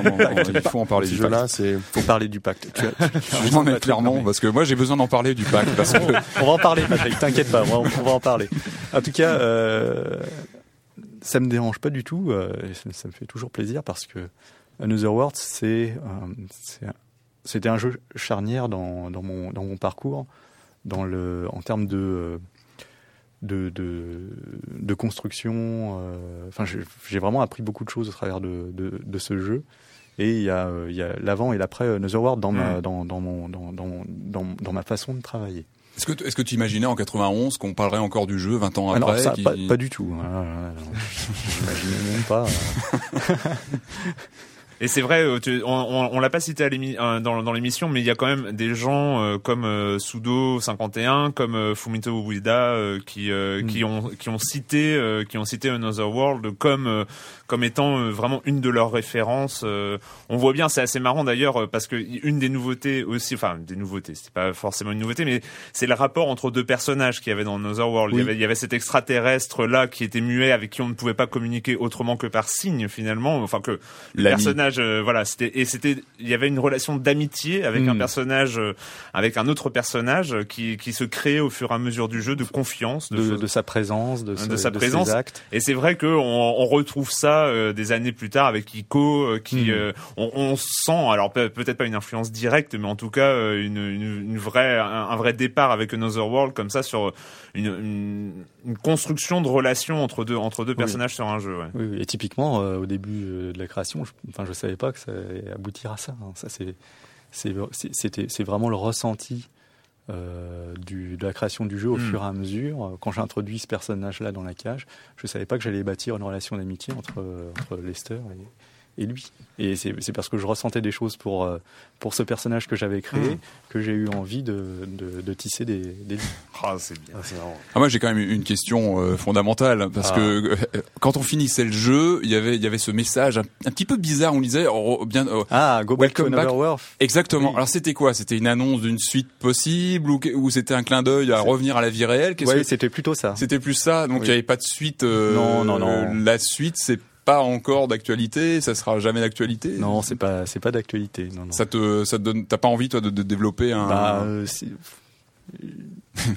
il faut en parler du pacte. c'est faut parler du pacte. Tu as, clairement, parce que moi j'ai besoin d'en parler du pacte. Parce que... [laughs] on va en parler, Patrick. T'inquiète pas, on va, en parler. En tout cas, euh, ça me dérange pas du tout. Euh, ça, me fait toujours plaisir parce que Another World, c'est euh, c'était un jeu charnière dans, dans, mon, dans mon parcours, dans le, en termes de, de, de, de construction. Euh, enfin, j'ai vraiment appris beaucoup de choses au travers de, de, de ce jeu. Et il y a, a l'avant et l'après Another World dans, ma, dans, dans, mon, dans, dans, dans, ma façon de travailler. Est-ce que, est-ce que tu imaginais en 91 qu'on parlerait encore du jeu 20 ans après ça, pas, pas, du tout. Ah, [laughs] J'imaginais même pas. [laughs] Et c'est vrai, euh, on, on, l'a pas cité à euh, dans, dans l'émission, mais il y a quand même des gens euh, comme Sudo 51, comme Fumito Ueda qui mm. qui ont qui ont cité qui ont cité Another World comme comme étant vraiment une de leurs références. on voit bien, c'est assez marrant d'ailleurs parce que une des nouveautés aussi, enfin des nouveautés, c'est pas forcément une nouveauté, mais c'est le rapport entre deux personnages qu'il y avait dans Another World. Il, y avait, il y avait cet extraterrestre là qui était muet avec qui on ne pouvait pas communiquer autrement que par signe finalement, enfin que le personnage euh, voilà, c'était et c'était il y avait une relation d'amitié avec un hmm. personnage euh, avec un autre personnage qui qui se créait au fur et à mesure du jeu de confiance de, de, sa présence, de, de sa présence. actes. Et c'est vrai que on, on, retrouve ça euh, des années plus tard avec Ico qui hmm. on, on, sent alors peut-être pas une influence directe mais en tout cas une, une, une vraie un, vrai départ avec Another World comme ça sur une, une, construction de relation entre deux entre deux personnages sur un jeu. Ouais. Oui, et typiquement au début de la création, je, enfin je savais pas que ça allait aboutir à ça. Hein. Ça c'est vraiment le ressenti euh, du, de la création du jeu au hmm. fur et à mesure. Quand j'ai introduit ce personnage-là dans la cage, je savais pas que j'allais bâtir une relation d'amitié entre, entre Lester et, et lui. Et c'est parce que je ressentais des choses pour, euh, pour ce personnage que j'avais créé mmh. que j'ai eu envie de, de, de tisser des, des Ah, c'est bien. Ah, ah, moi, j'ai quand même une question euh, fondamentale parce ah. que euh, quand on finissait le jeu, il y avait il y avait ce message un, petit peu bizarre. On disait oh, bien. Oh, ah, go back to another world. Exactement. Alors c'était quoi? C'était une annonce d'une suite possible ou, ou c'était un clin d'œil à revenir à la vie réelle? Oui, c'était plutôt ça. C'était plus ça. Donc il n'y avait pas de suite. non, non, non. La suite, c'est pas encore d'actualité, ça sera jamais d'actualité. Non, c'est pas c'est pas d'actualité. Non, non. Ça te ça te donne t'as pas envie toi de, de développer un. Bah, euh,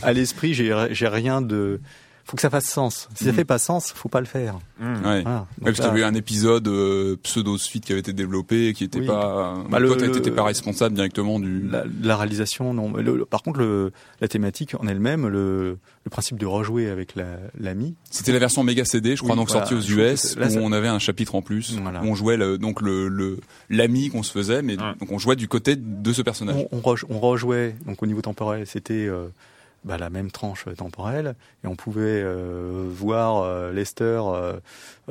à l'esprit, j'ai j'ai rien de faut que ça fasse sens. Si ça mm. fait pas sens, faut pas le faire. Mm. Ouais. parce qu'il y avait un épisode euh, pseudo suite qui avait été développé, qui était pas. Bah, toi, t'étais pas responsable directement du. La, réalisation, non. par contre, le, la thématique en elle-même, le, le principe de rejouer avec l'ami. C'était la version méga CD, je crois, donc sortie aux US, où on avait un chapitre en plus, où on jouait le, donc le l'ami qu'on se faisait, mais donc on jouait du côté de ce personnage. On, on, rejouait, donc au niveau temporel, c'était euh, bah, la même tranche temporelle et on pouvait euh, voir euh, Lester euh,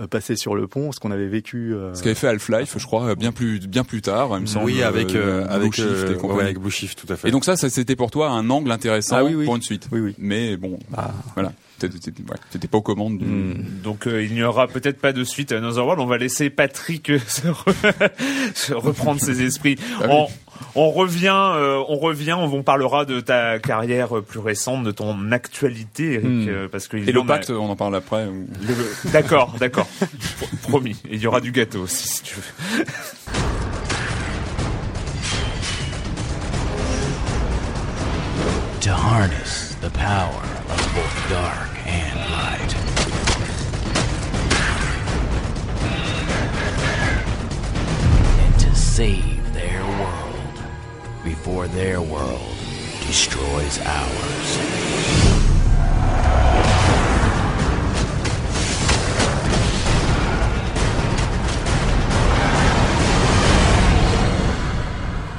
passer sur le pont, ce qu'on avait vécu. ce qu'avait fait Half-Life, je crois, bien plus bien plus tard, il me semble. Oui, avec avec Shift et ouais, avec Blue Shift, tout à fait. Et donc ça, ça c'était pour toi un angle intéressant ah, oui, pour une suite. Oui, oui. Mais bon, ah. voilà. T'étais pas aux commandes. Du... Hmm. Donc il n'y aura peut-être pas de suite à Another World. On va laisser Patrick [laughs] [laughs] se, reprendre ses esprits. Ah on revient, euh, on revient, on parlera de ta carrière plus récente, de ton actualité, Eric, hmm. euh, parce que et le pacte, on en parle après. D'accord, d'accord, promis. Il y aura du gâteau aussi, si tu veux. To harness the power of both dark and light. And to save before their world destroys ours.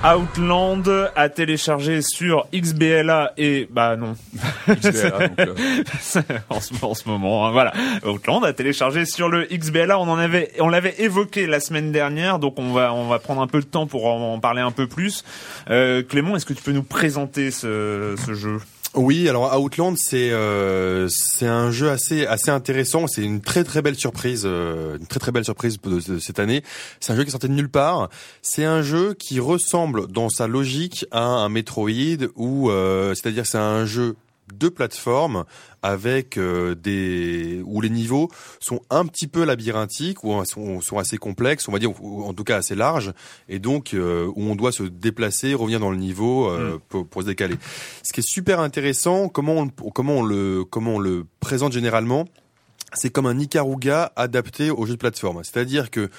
Outland à télécharger sur XBLA et bah non. [laughs] XBLA donc, euh... [laughs] en, ce, en, ce, moment hein, voilà. Outland à télécharger sur le XBLA on en avait on l'avait évoqué la semaine dernière donc on va on va prendre un peu de temps pour en, parler un peu plus. Euh, Clément est-ce que tu peux nous présenter ce, ce jeu? Oui, alors Outland c'est euh, c'est un jeu assez assez intéressant, c'est une très très belle surprise, euh, une très très belle surprise de, cette année. C'est un jeu qui sorti de nulle part. C'est un jeu qui ressemble dans sa logique à un Metroid ou euh, c'est-à-dire c'est un jeu deux plateformes avec euh, des où les niveaux sont un petit peu labyrinthiques ou sont, sont assez complexes, on va dire en tout cas assez larges et donc euh, où on doit se déplacer, revenir dans le niveau euh, mm. pour, pour, se décaler. Ce qui est super intéressant, comment on, comment on le comment on le présente généralement, c'est comme un Ikaruga adapté au jeu de plateforme. C'est-à-dire que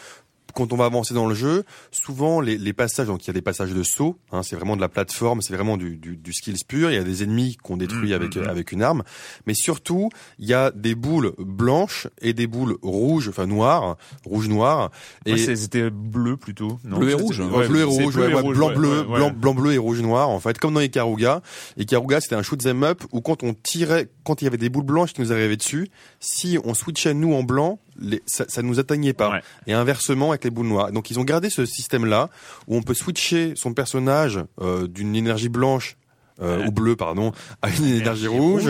quand on va avancer dans le jeu, souvent les, les passages, donc il y a des passages de saut, hein, c'est vraiment de la plateforme, c'est vraiment du, du, du, skills pur. Il y a des ennemis qu'on détruit mmh, avec mmh, mmh. avec une arme, mais surtout il y a des boules blanches et des boules rouges, enfin noires, rouge noir. Et c'était bleu plutôt. Non bleu et rouge. bleu et rouge, ouais, blanc bleu, blanc blanc bleu et rouge noir en fait, comme dans Ikaruga. Ikaruga c'était un shoot them up où quand on tirait, quand il y avait des boules blanches qui nous arrivaient dessus, si on switchait nous en blanc, les, ça, ça nous atteignait pas. Et inversement avec les boules noires. Donc ils ont gardé ce système-là où on peut switcher son personnage euh, d'une énergie blanche euh, ou bleue pardon à une énergie rouge,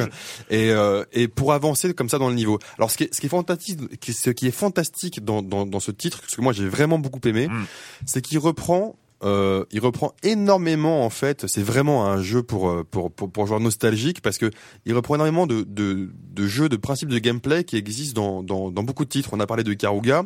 et euh, et pour avancer comme ça dans le niveau. Alors ce qui est, ce qui est fantastique ce qui est fantastique dans dans, dans ce titre ce que moi j'ai vraiment beaucoup aimé, mm. c'est qu'il reprend euh, il reprend énormément en fait. C'est vraiment un jeu pour euh, pour pour, pour joueurs nostalgiques parce que il reprend énormément de de, de jeux, de principes de gameplay qui existent dans, dans dans beaucoup de titres. On a parlé de Karuga,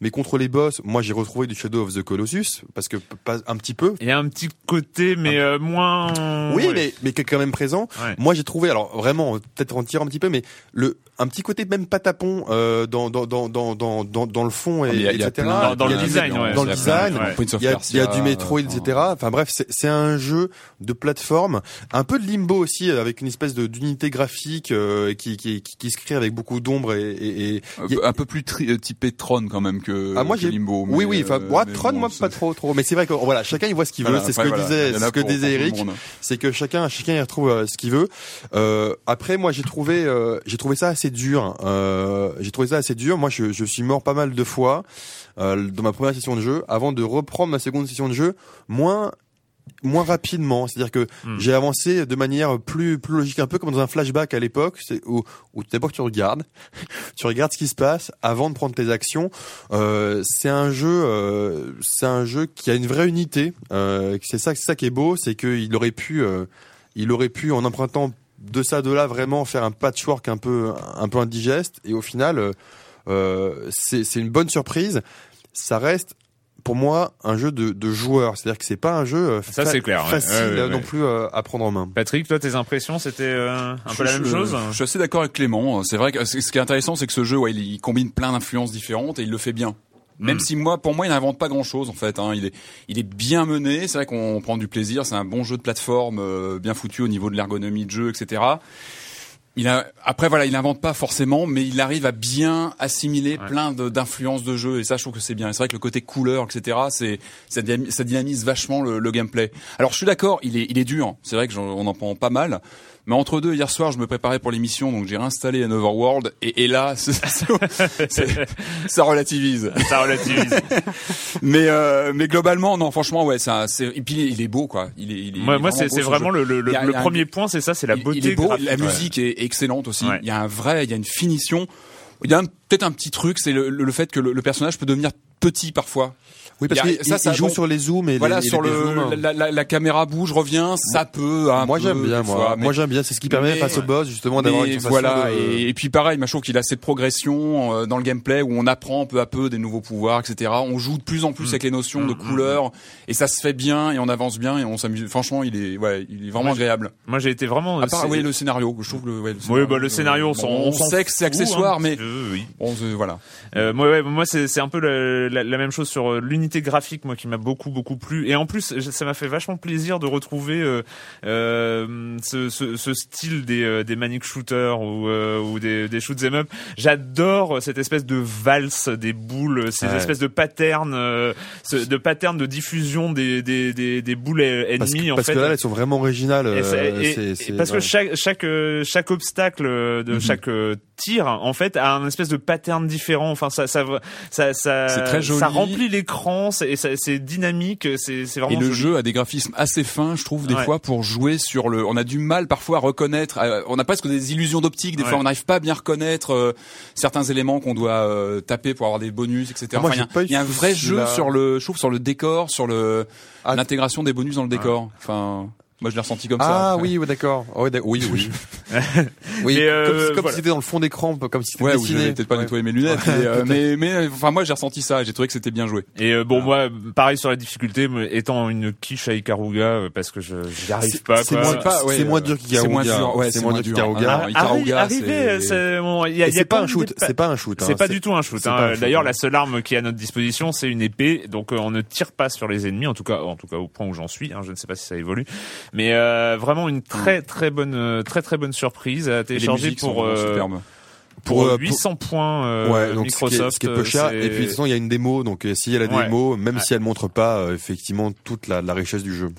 mais contre les boss, moi j'ai retrouvé du Shadow of the Colossus parce que pas un petit peu. Il y a un petit côté, mais euh, moins. Oui, mais mais qui est quand même présent. Moi j'ai trouvé, alors vraiment peut-être en tirant un petit peu, mais le un petit côté même patapon euh, dans, dans, dans, dans, dans, dans, le fond, et, etc. dans, le design, dans le design, il y a, il y a du etc. Enfin bref, c'est un jeu de plateforme, un peu de limbo aussi, avec une espèce d'unité graphique euh, qui, qui, qui, se crée avec beaucoup d'ombre et, et, un peu plus tri, typé Tron quand même que, ah, moi, que Limbo. oui, oui. Enfin, moi, Tron, moi pas trop, trop. Mais c'est vrai que voilà, chacun il voit ce qu'il veut. c'est ce que disait, ce que disait Eric, c'est que chacun, chacun il retrouve euh, ce qu'il veut. Euh, après, moi j'ai trouvé, j'ai trouvé ça assez dur. Euh, j'ai trouvé ça assez dur. Moi, je, je, suis mort pas mal de fois euh, dans ma première session de jeu, avant de reprendre ma seconde session de jeu, moins moins rapidement, c'est-à-dire que hmm. j'ai avancé de manière plus plus logique, un peu comme dans un flashback à l'époque, où, où d'abord tu regardes, [laughs] tu regardes ce qui se passe avant de prendre tes actions. Euh, c'est un jeu, euh, c'est un jeu qui a une vraie unité. Euh, c'est ça, c'est ça qui est beau, c'est qu'il aurait pu, euh, il aurait pu en empruntant de ça, de là, vraiment faire un patchwork un peu, un peu indigeste. Et au final, euh, euh c'est une bonne surprise. Ça reste pour moi un jeu de, de joueurs, c'est-à-dire que c'est pas un jeu euh, ça, clair, facile non plus euh, à prendre en main. Patrick, toi tes impressions c'était un peu la même chose Je suis assez d'accord avec Clément. C'est vrai que ce qui est intéressant c'est que ce jeu, ouais, il, combine plein d'influences différentes et il le fait bien. Même hmm. si moi, pour moi, il n'invente pas grand-chose en fait. Hein. Il est, il est bien mené. C'est vrai qu'on prend du plaisir. C'est un bon jeu de plateforme, euh, bien foutu au niveau de l'ergonomie de jeu, etc. Il a, après voilà, il n'invente pas forcément, mais il arrive à bien assimiler plein d'influences de, jeu et ça je trouve que c'est bien. C'est vrai que le côté couleur, etc. C'est ça, dynamise vachement le, le, gameplay. Alors je suis d'accord, il est, il est dur. C'est vrai que on en prend pas mal. Mais entre deux, hier soir, je me préparais pour l'émission, donc j'ai réinstallé un Overworld, et, [laughs] et là, ça relativise. [laughs] Ça relativise. mais euh, mais globalement, non, franchement, ouais, ça, c'est et puis il est beau, quoi. Il est, il est moi, moi c'est vraiment le, le, le premier point, c'est ça, c'est la beauté. Il est beau, la musique est excellente aussi. Il y a un vrai, il y a une finition. Il y a peut-être un petit truc, c'est le, le, fait que le, personnage peut devenir petit parfois. Oui, parce que ça, ça joue sur les zooms et voilà les, sur le la, la, la, caméra bouge, revient, ça peut. Un moi j'aime bien, moi. moi j'aime bien, c'est ce qui permet face au boss justement d'avoir une voilà. Et, et, puis pareil, je trouve qu'il a cette progression euh, dans le gameplay où on apprend peu à peu des nouveaux pouvoirs, etc. On joue de plus en plus mm. avec les notions de mm, mm, couleur et ça se fait bien et on avance bien et on s'amuse. Franchement, il est ouais, il est vraiment agréable. Moi j'ai été vraiment. À part oui le scénario, je trouve le. Ouais, le scénario, oui, bah le scénario, on, sait que c'est accessoire, mais oui. bon, voilà. Euh, moi, moi c'est c'est un peu la, même chose sur graphique, moi qui m'a beaucoup beaucoup plu. Et en plus, ça m'a fait vachement plaisir de retrouver ce, ce, ce, style des, des manic shooters ou, ou des, des shoot 'em up. J'adore cette espèce de valse des boules, ces espèces de patterns, de patterns de diffusion des, des, des, des boules ennemies. Parce que, en parce fait. que là, elles sont vraiment originales. parce que chaque chaque chaque obstacle de mhm. chaque tir en fait a un espèce de pattern différent enfin ça ça ça ça remplit l'écran c'est c'est dynamique c'est vraiment et le jeu a des graphismes assez fins je trouve des fois pour jouer sur le on a du mal parfois à reconnaître on a presque des illusions d'optique des fois on n'arrive pas à bien reconnaître euh, certains éléments qu'on doit euh, taper pour avoir des bonus etc ah, enfin, il y, a un vrai jeu sur le je trouve sur le décor sur le ah. l'intégration des bonus dans le décor. Enfin moi, je l'ai ressenti comme ça. Ah oui, d'accord. oui, oui, [laughs] oui. oui, euh, comme, si c'était dans le fond d'écran, comme si c'était ouais, dessiné. peut-être pas nettoyer mes lunettes, mais, [laughs] euh, mais, mais, enfin, moi, j'ai ressenti ça. J'ai trouvé que c'était bien joué. Et euh, bon, moi, pareil sur la difficulté, étant une quiche à Ikaruga, parce que je n'y arrive pas. C'est moins, ouais, moins dur qu'Ikaruga. C'est moins dur. Ouais, c'est moins dur qu'Ikaruga. Ikaruga, c'est pas un shoot. C'est pas un shoot. C'est pas du tout un shoot. D'ailleurs, la seule arme qui est à notre disposition, c'est une épée. Donc, on ne tire pas sur les ennemis. En tout cas, en tout cas, au point où j'en suis. Je ne sais pas si ça évolue, mais vraiment vraiment une très très bonne euh, très très bonne surprise à télécharger pour euh, pour, 800 euh, points ouais, donc Microsoft. Ce qui est, peu cher. Et puis de toute façon, il y a une démo, donc s'il y a la démo, même si elle montre pas effectivement toute la, la richesse du jeu.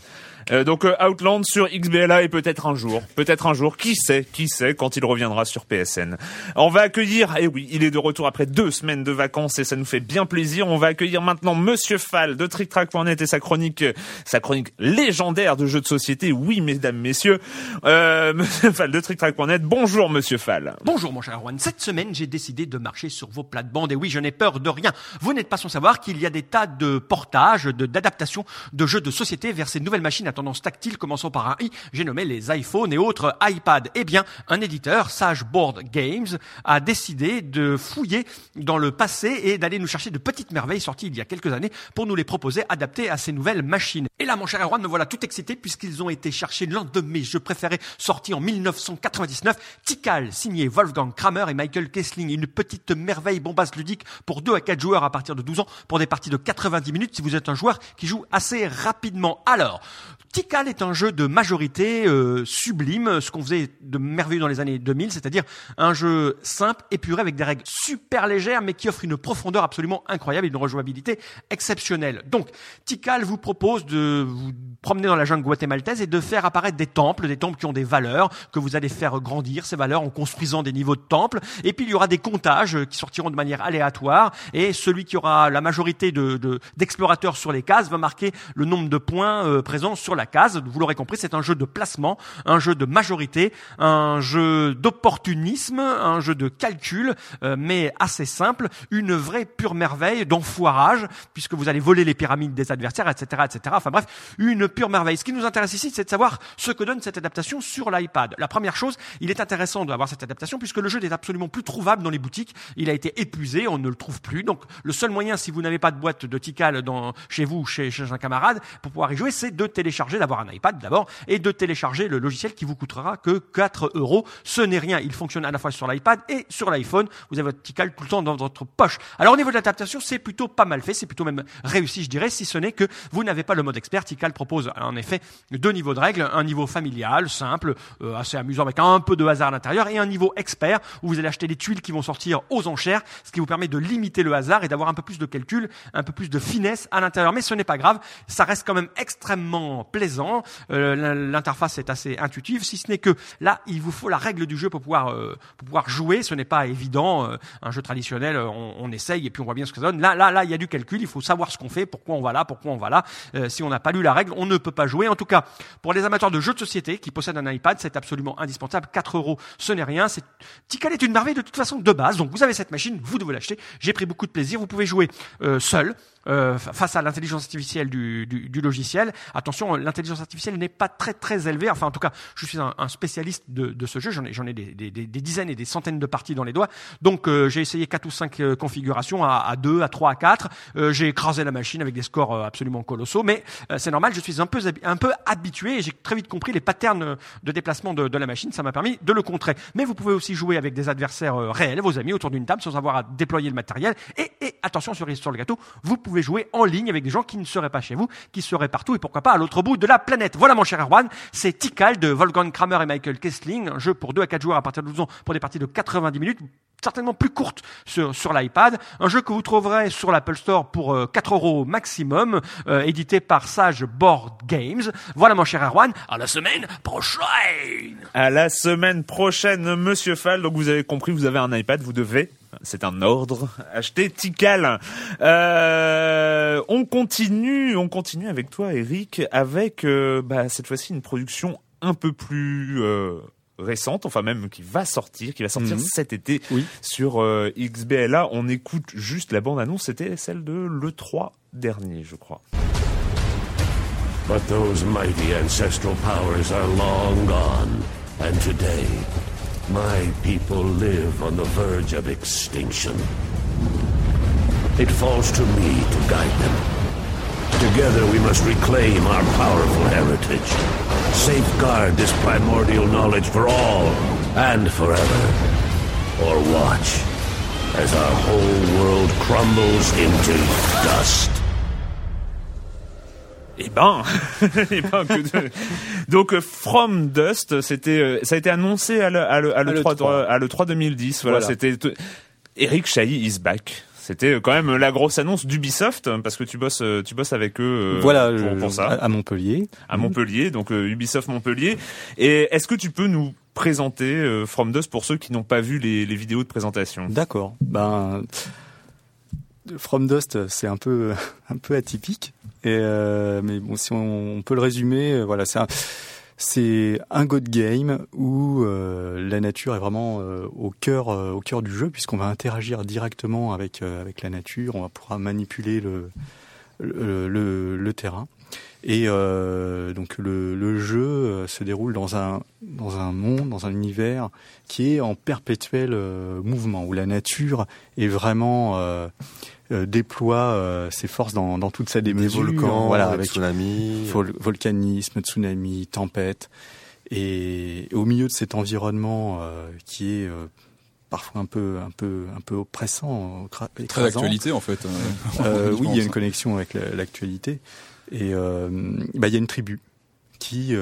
Euh, donc euh, Outland sur XBLA et peut-être un jour, peut-être un jour, qui sait, qui sait quand il reviendra sur PSN. On va accueillir, et eh oui, il est de retour après deux semaines de vacances et ça nous fait bien plaisir. On va accueillir maintenant Monsieur Fall de TrickTrack.net et sa chronique, sa chronique légendaire de jeux de société. Oui, mesdames, messieurs, euh, [laughs] Monsieur Fall de TrickTrack.net. Bonjour, Monsieur Fall. Bonjour, mon cher Erwan. Cette semaine, j'ai décidé de marcher sur vos plates-bandes et oui, je n'ai peur de rien. Vous n'êtes pas sans savoir qu'il y a des tas de portages, de d'adaptations de jeux de société vers ces nouvelles machines tendance tactile commençant par un i, j'ai nommé les iPhones et autres iPads. Eh bien, un éditeur, Sageboard Games, a décidé de fouiller dans le passé et d'aller nous chercher de petites merveilles sorties il y a quelques années pour nous les proposer adaptées à ces nouvelles machines. Et là, mon cher Erwan, me voilà tout excité puisqu'ils ont été chercher l'un de mes jeux préférés sortis en 1999, Tikal, signé Wolfgang Kramer et Michael Kessling. Une petite merveille bombasse ludique pour 2 à 4 joueurs à partir de 12 ans pour des parties de 90 minutes si vous êtes un joueur qui joue assez rapidement. Alors, Tikal est un jeu de majorité euh, sublime, ce qu'on faisait de merveilleux dans les années 2000, c'est-à-dire un jeu simple, épuré, avec des règles super légères, mais qui offre une profondeur absolument incroyable et une rejouabilité exceptionnelle. Donc, Tikal vous propose de vous promener dans la jungle guatémaltaise et de faire apparaître des temples, des temples qui ont des valeurs, que vous allez faire grandir ces valeurs en construisant des niveaux de temples. Et puis, il y aura des comptages qui sortiront de manière aléatoire, et celui qui aura la majorité de, d'explorateurs sur les cases va marquer le nombre de points euh, présents sur la case. Vous l'aurez compris, c'est un jeu de placement, un jeu de majorité, un jeu d'opportunisme, un jeu de calcul, euh, mais assez simple, une vraie pure merveille d'enfoirage, puisque vous allez voler les pyramides des adversaires, etc., etc. Enfin bref, une pure merveille. Ce qui nous intéresse ici, c'est de savoir ce que donne cette adaptation sur l'iPad. La première chose, il est intéressant d'avoir cette adaptation puisque le jeu n'est absolument plus trouvable dans les boutiques. Il a été épuisé, on ne le trouve plus. Donc, le seul moyen, si vous n'avez pas de boîte de Tikal dans, chez vous, chez, chez un camarade, pour pouvoir y jouer, c'est de télécharger d'avoir un iPad d'abord, et de télécharger le logiciel qui vous coûtera que 4 euros. Ce n'est rien. Il fonctionne à la fois sur l'iPad et sur l'iPhone. Vous avez votre Tikal tout le temps dans votre poche. Alors au niveau de l'adaptation, c'est plutôt pas mal fait, c'est plutôt même réussi, je dirais, si ce n'est que vous n'avez pas le mode expert. Tikal propose en effet deux niveaux de règles, un niveau familial, simple, euh, assez amusant avec un peu de hasard à l'intérieur, et un niveau expert où vous allez acheter des tuiles qui vont sortir aux enchères, ce qui vous permet de limiter le hasard et d'avoir un peu plus de calcul, un peu plus de finesse à l'intérieur. Mais ce n'est pas grave, ça reste quand même extrêmement plaisant euh, l'interface est assez intuitive, si ce n'est que là, il vous faut la règle du jeu pour pouvoir, euh, pour pouvoir jouer. Ce n'est pas évident. Euh, un jeu traditionnel, on, essaye et puis on voit bien ce que ça donne. Là, là, là, il y a du calcul. Il faut savoir ce qu'on fait, pourquoi on va là, pourquoi on va là. si on n'a pas lu la règle, on ne peut pas jouer. En tout cas, pour les amateurs de jeux de société qui possèdent un iPad, c'est absolument indispensable. 4 euros, ce n'est rien. C'est Tikal est une merveille de toute façon de base. Donc vous avez cette machine, vous devez l'acheter. J'ai pris beaucoup de plaisir. Vous pouvez jouer seul euh, face à l'intelligence artificielle du, du, du, logiciel. Attention, l'intelligence artificielle n'est pas très très élevée. Enfin, en tout cas, je suis un, un spécialiste de, de, ce jeu. J'en ai, j'en ai des, des, des, dizaines et des centaines de parties dans les doigts. Donc, euh, j'ai essayé quatre ou cinq euh, configurations à, à 2, à 3, à 4. j'ai écrasé la machine avec des scores absolument colossaux. Mais c'est normal, je suis un peu, un peu habitué et j'ai très vite compris les patterns de déplacement de, de la machine. Ça m'a permis de le contrer. Mais vous pouvez aussi jouer avec des adversaires réels, vos amis, autour d'une table, sans avoir à déployer le matériel. Et, et attention, sur le gâteau, vous pouvez jouer en ligne avec des gens qui ne seraient pas chez vous, qui seraient partout et pourquoi pas à l'autre bout de la planète. Voilà mon cher Erwan, c'est Tikal de Wolfgang Kramer et Michael Kessling, un jeu pour 2 à 4 joueurs à partir de 12 ans pour des parties de 90 minutes certainement plus courtes sur, l'iPad. Un jeu que vous trouverez sur l'Apple Store pour 4 euh, euros maximum, euh, édité par Sage Board Games. Voilà mon cher Erwan, à la semaine prochaine À la semaine prochaine, monsieur Fall. Donc vous avez compris, vous avez un iPad, vous devez c'est un ordre. Acheter Tikal. Euh, on continue, on continue avec toi, Eric, avec euh, bah, cette fois-ci une production un peu plus récente, enfin même qui va sortir, qui va sortir mhm. cet été sur euh, XBLA. On écoute juste la bande-annonce, c'était celle de l'E3 dernier, je crois. But those mighty ancestral powers are long gone, and today My people live on the verge of extinction. It falls to me to guide them. Together we must reclaim our powerful heritage. Safeguard this primordial knowledge for all and forever. Or watch as our whole world crumbles into dust. Eh ben, [laughs] eh ben donc euh, From Dust, c'était, euh, ça a été annoncé à le, à le, à le, 3, à le 3 2010. Voilà, c'était Eric Chahi is back. C'était quand même la grosse annonce d'Ubisoft parce que tu bosses, tu bosses avec eux. Voilà, pour, ça. À Montpellier. À Montpellier, donc Ubisoft Montpellier. Et est-ce que tu peux nous présenter From Dust pour ceux qui n'ont pas vu les, les vidéos de présentation? D'accord. Ben. From Dust, c'est un peu [laughs] un peu atypique, et euh, mais bon, si on, peut le résumer, euh, voilà, c'est un c'est un God game où euh, la nature est vraiment euh, au cœur au cœur du jeu puisqu'on va interagir directement avec avec la nature, on va pouvoir manipuler le le, le, le terrain. Et euh, donc le, le, jeu se déroule dans un dans un monde, dans un univers qui est en perpétuel mouvement, où la nature est vraiment euh, déploie euh, ses forces dans, dans toute sa démesure. Des volcans, voilà, avec tsunami, volcanisme, tsunami, tempête, et, au milieu de cet environnement euh, qui est parfois un peu un peu un peu oppressant, très d'actualité en fait. Hein. [laughs] oui, il y a une connexion avec l'actualité, et bah, il y a une tribu qui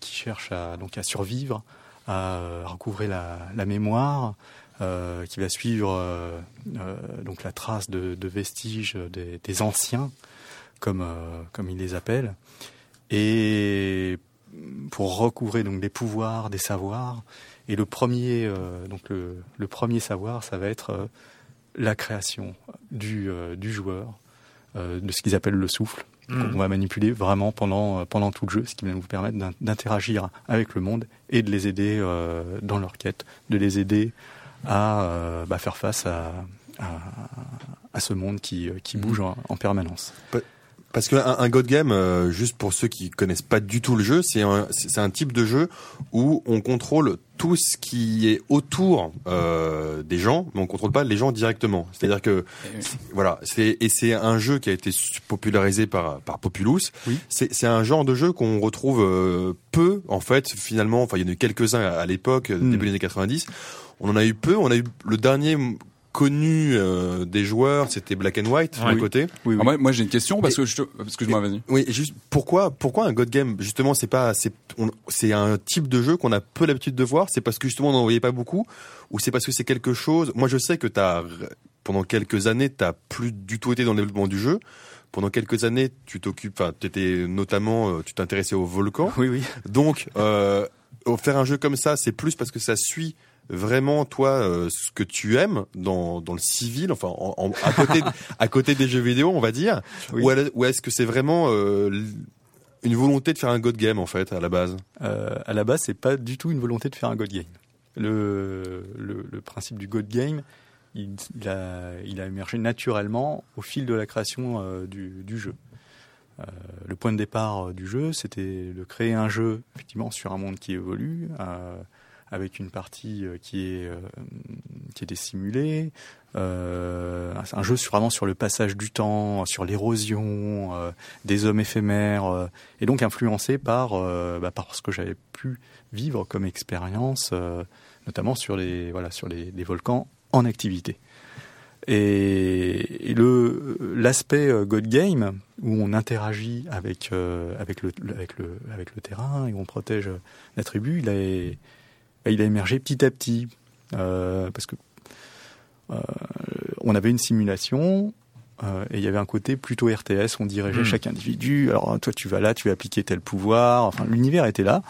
qui cherche à donc à survivre, à recouvrer la, mémoire. Euh, qui va suivre euh, euh, donc la trace de, vestiges des, anciens, comme comme ils les appellent, et pour recouvrer donc des pouvoirs, des savoirs. Et le premier donc le, premier savoir, ça va être la création du du joueur, de ce qu'ils appellent le souffle. Mmh. On va manipuler vraiment pendant pendant tout le jeu, ce qui va nous permettre d'interagir avec le monde et de les aider euh, dans leur quête, de les aider à euh, bah, faire face à, à, à, ce monde qui, euh, qui bouge en, en permanence. Parce qu'un un God Game, euh, juste pour ceux qui connaissent pas du tout le jeu, c'est un, c'est un type de jeu où on contrôle tout ce qui est autour euh, des gens, mais on contrôle pas les gens directement. C'est-à-dire que voilà, c'est et c'est un jeu qui a été popularisé par par Populous. Oui. C'est c'est un genre de jeu qu'on retrouve peu en fait finalement. Enfin, il y en a eu quelques uns à, l'époque, hmm. début des années 90 on en a eu peu. On a eu le dernier connu euh, des joueurs, c'était Black and White de côté. Oui, moi, moi j'ai une question parce que je parce que je m'en vas-y. Oui, juste pourquoi pourquoi un God Game justement c'est pas c'est c'est un type de jeu qu'on a peu l'habitude de voir, c'est parce que justement on n'en voyait pas beaucoup ou c'est parce que c'est quelque chose. Moi je sais que tu as pendant quelques années tu plus du tout été dans le développement du jeu. Pendant quelques années, tu t'occupes, enfin, tu étais notamment, euh, tu t'intéressais au volcan. Oui, oui. Donc, euh, faire un jeu comme ça, c'est plus parce que ça suit vraiment toi euh, ce que tu aimes dans, dans le civil, enfin en, à côté [laughs] à côté des jeux vidéo, on va dire, ou, est-ce que c'est vraiment euh, une volonté de faire un god game en fait à la base? Euh, À la base, c'est pas du tout une volonté de faire un god game. Le, le, le principe du god game, il, a, il a émergé naturellement au fil de la création du, du, jeu. le point de départ du jeu, c'était de créer un jeu effectivement sur un monde qui évolue, avec une partie qui est qui était simulée, euh, un jeu sur, vraiment sur le passage du temps, sur l'érosion euh, des hommes éphémères, euh, et donc influencé par, bah, par ce que j'avais pu vivre comme expérience, notamment sur les voilà sur les, volcans en activité. Et, le l'aspect God Game où on interagit avec avec le avec le avec le terrain et on protège la tribu, il a bah, il a émergé petit à petit parce que euh, on avait une simulation euh, et il y avait un côté plutôt RTS, on dirigeait hmm. chaque individu. Alors toi tu vas là, tu vas appliquer tel pouvoir. Enfin l'univers était là,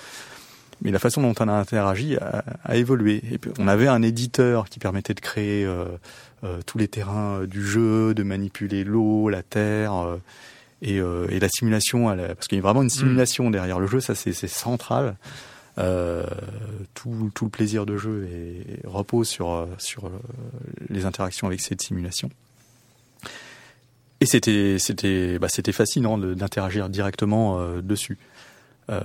mais la façon dont on a interagi a, évolué. Et puis, on avait un éditeur qui permettait de créer euh, tous les terrains du jeu, de manipuler l'eau, la terre. Et, la simulation, parce qu'il y a vraiment une hmm. simulation derrière le jeu, ça c'est central. Euh, tout, tout, le plaisir de jeu est, repose sur, sur euh, les interactions avec cette simulation. Et c'était c'était bah, c'était fascinant d'interagir directement euh, dessus. Euh,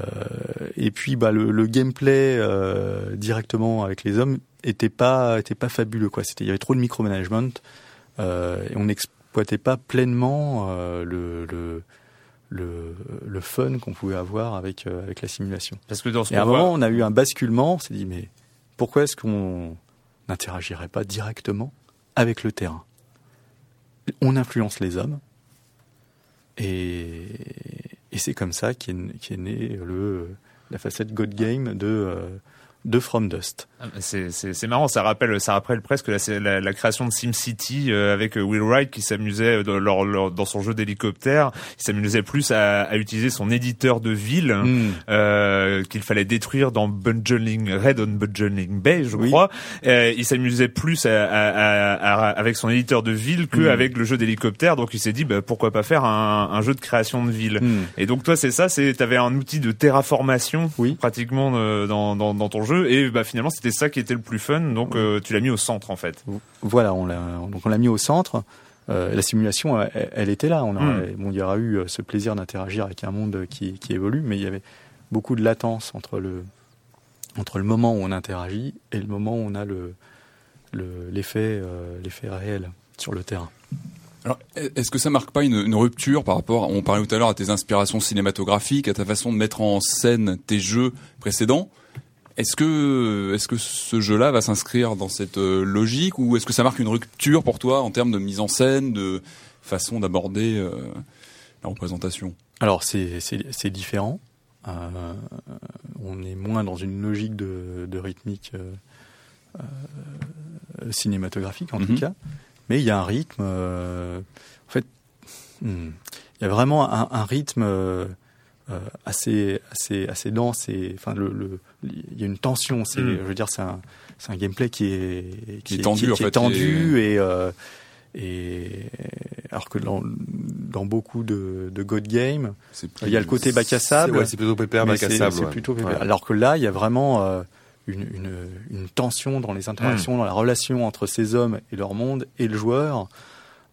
et puis bah, le, le gameplay euh, directement avec les hommes était pas était pas fabuleux quoi. C'était il y avait trop de micromanagement euh, et on n'exploitait pas pleinement le, le le, le fun qu'on pouvait avoir avec, euh, avec la simulation. Parce que dans ce Et à un moment, on a eu un basculement, on s'est dit, mais pourquoi est-ce qu'on n'interagirait pas directement avec le terrain? On influence les hommes, et, et c'est comme ça qu'est est né le, la facette God Game de, euh, de From Dust. Ah, c'est marrant, ça rappelle, ça rappelle presque la, la, création de SimCity euh, avec euh, Will Wright qui s'amusait dans, dans son jeu d'hélicoptère, il s'amusait plus à, à, utiliser son éditeur de ville hmm. euh, qu'il fallait détruire dans Bungling Red on Bungling Bay, je crois. Euh, il s'amusait plus à, à, avec son éditeur de ville que hmm. le jeu d'hélicoptère, donc il s'est dit bah, pourquoi pas faire un, un, jeu de création de ville. Hmm. Et donc toi c'est ça, c'est t'avais un outil de terraformation oui. pratiquement dans, dans, dans ton jeu et bah, finalement c'était ça qui était le plus fun donc euh, tu l'as mis au centre en fait. Voilà, on l'a donc on l'a mis au centre. Euh, la simulation, elle, était là. On hmm. bon, il y aura eu euh, ce plaisir d'interagir avec un monde qui, qui, évolue, mais il y avait beaucoup de latence entre le, entre le moment où on interagit et le moment où on a le, l'effet, l'effet réel sur le terrain. Alors, est-ce que ça marque pas une, une, rupture par rapport, on parlait tout à l'heure à tes inspirations cinématographiques, à ta façon de mettre en scène tes jeux précédents? Est-ce que, est-ce que ce jeu-là va s'inscrire dans cette euh, logique ou est-ce que ça marque une rupture pour toi en termes de mise en scène, de façon d'aborder euh, la représentation? Alors c'est, c'est, différent. Euh, on est moins dans une logique de, de rythmique cinématographique en tout mhm. cas, mais il y a un rythme. en fait, hmm, il y a vraiment un, un rythme assez assez assez dense et enfin le, le il y a une tension c'est mm. je veux dire c'est un c'est un gameplay qui est qui, est tendu qui, est tendu et euh, et alors que dans, dans beaucoup de, de God Game, il y a le côté bac à sable. Ouais, c'est plutôt pépère, bac à sable. C'est plutôt Alors que là, il y a vraiment euh, une, une, une, tension dans les interactions, mm. dans la relation entre ces hommes et leur monde et le joueur,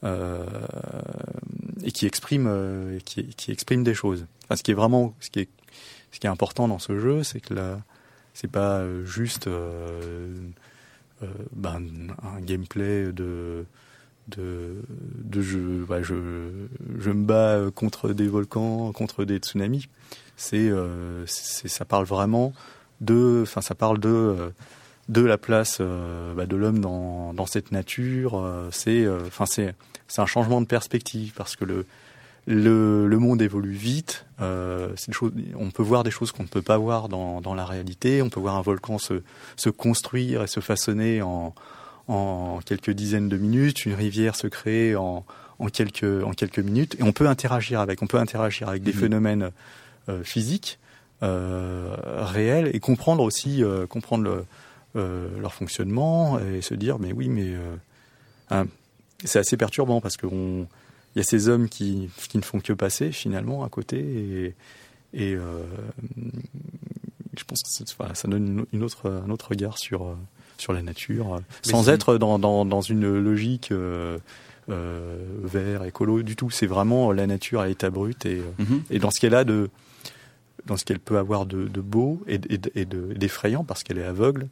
euh, et qui exprime, euh, qui, exprime des choses ce qui est vraiment, ce qui est, important dans ce jeu, c'est que là, c'est pas euh, juste euh, ben, un gameplay de jeu. je, me bats contre des volcans, contre des tsunamis. C'est, ça parle vraiment de, enfin, ça parle de la place bah, de l'homme dans, dans cette nature. c'est, enfin, c'est c'est un changement de perspective parce que le le, le monde évolue vite. Euh, chose, on peut voir des choses qu'on ne peut pas voir dans, dans, la réalité. On peut voir un volcan se, se construire et se façonner en, en, quelques dizaines de minutes, une rivière se créer en, en, quelques, en quelques minutes, et on peut interagir avec. On peut interagir avec des mmh. phénomènes euh, physiques euh, réels et comprendre aussi comprendre le, leur fonctionnement et se dire mais oui mais hein, c'est assez perturbant parce qu'on il y a ces hommes qui, qui ne font que passer finalement à côté et, et euh, je pense que ça donne une autre, un autre regard sur, sur la nature, sans être dans, dans, dans une logique euh, euh, vert, écolo du tout. C'est vraiment la nature à l'état brut et, mhm. et dans ce qu'elle a de dans ce qu'elle peut avoir de, de beau et, et d'effrayant parce qu'elle est aveugle.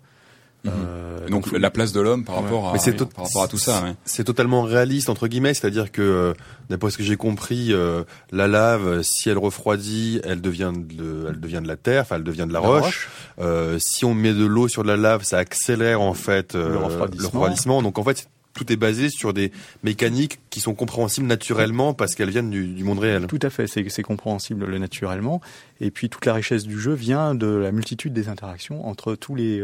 Mhm. Euh, donc, la place de l'homme par rapport à par rapport à tout ça. C'est totalement réaliste entre guillemets, c'est-à-dire que euh, d'après ce que j'ai compris, euh, la lave, si elle refroidit, elle devient de, elle devient de la terre, enfin elle devient de la, roche. Euh, si on met de l'eau sur de la lave, ça accélère en fait le refroidissement. le, refroidissement. Donc en fait tout est basé sur des mécaniques qui sont compréhensibles naturellement parce qu'elles viennent du, du, monde réel. Tout à fait, c'est compréhensible naturellement. Et puis toute la richesse du jeu vient de la multitude des interactions entre tous les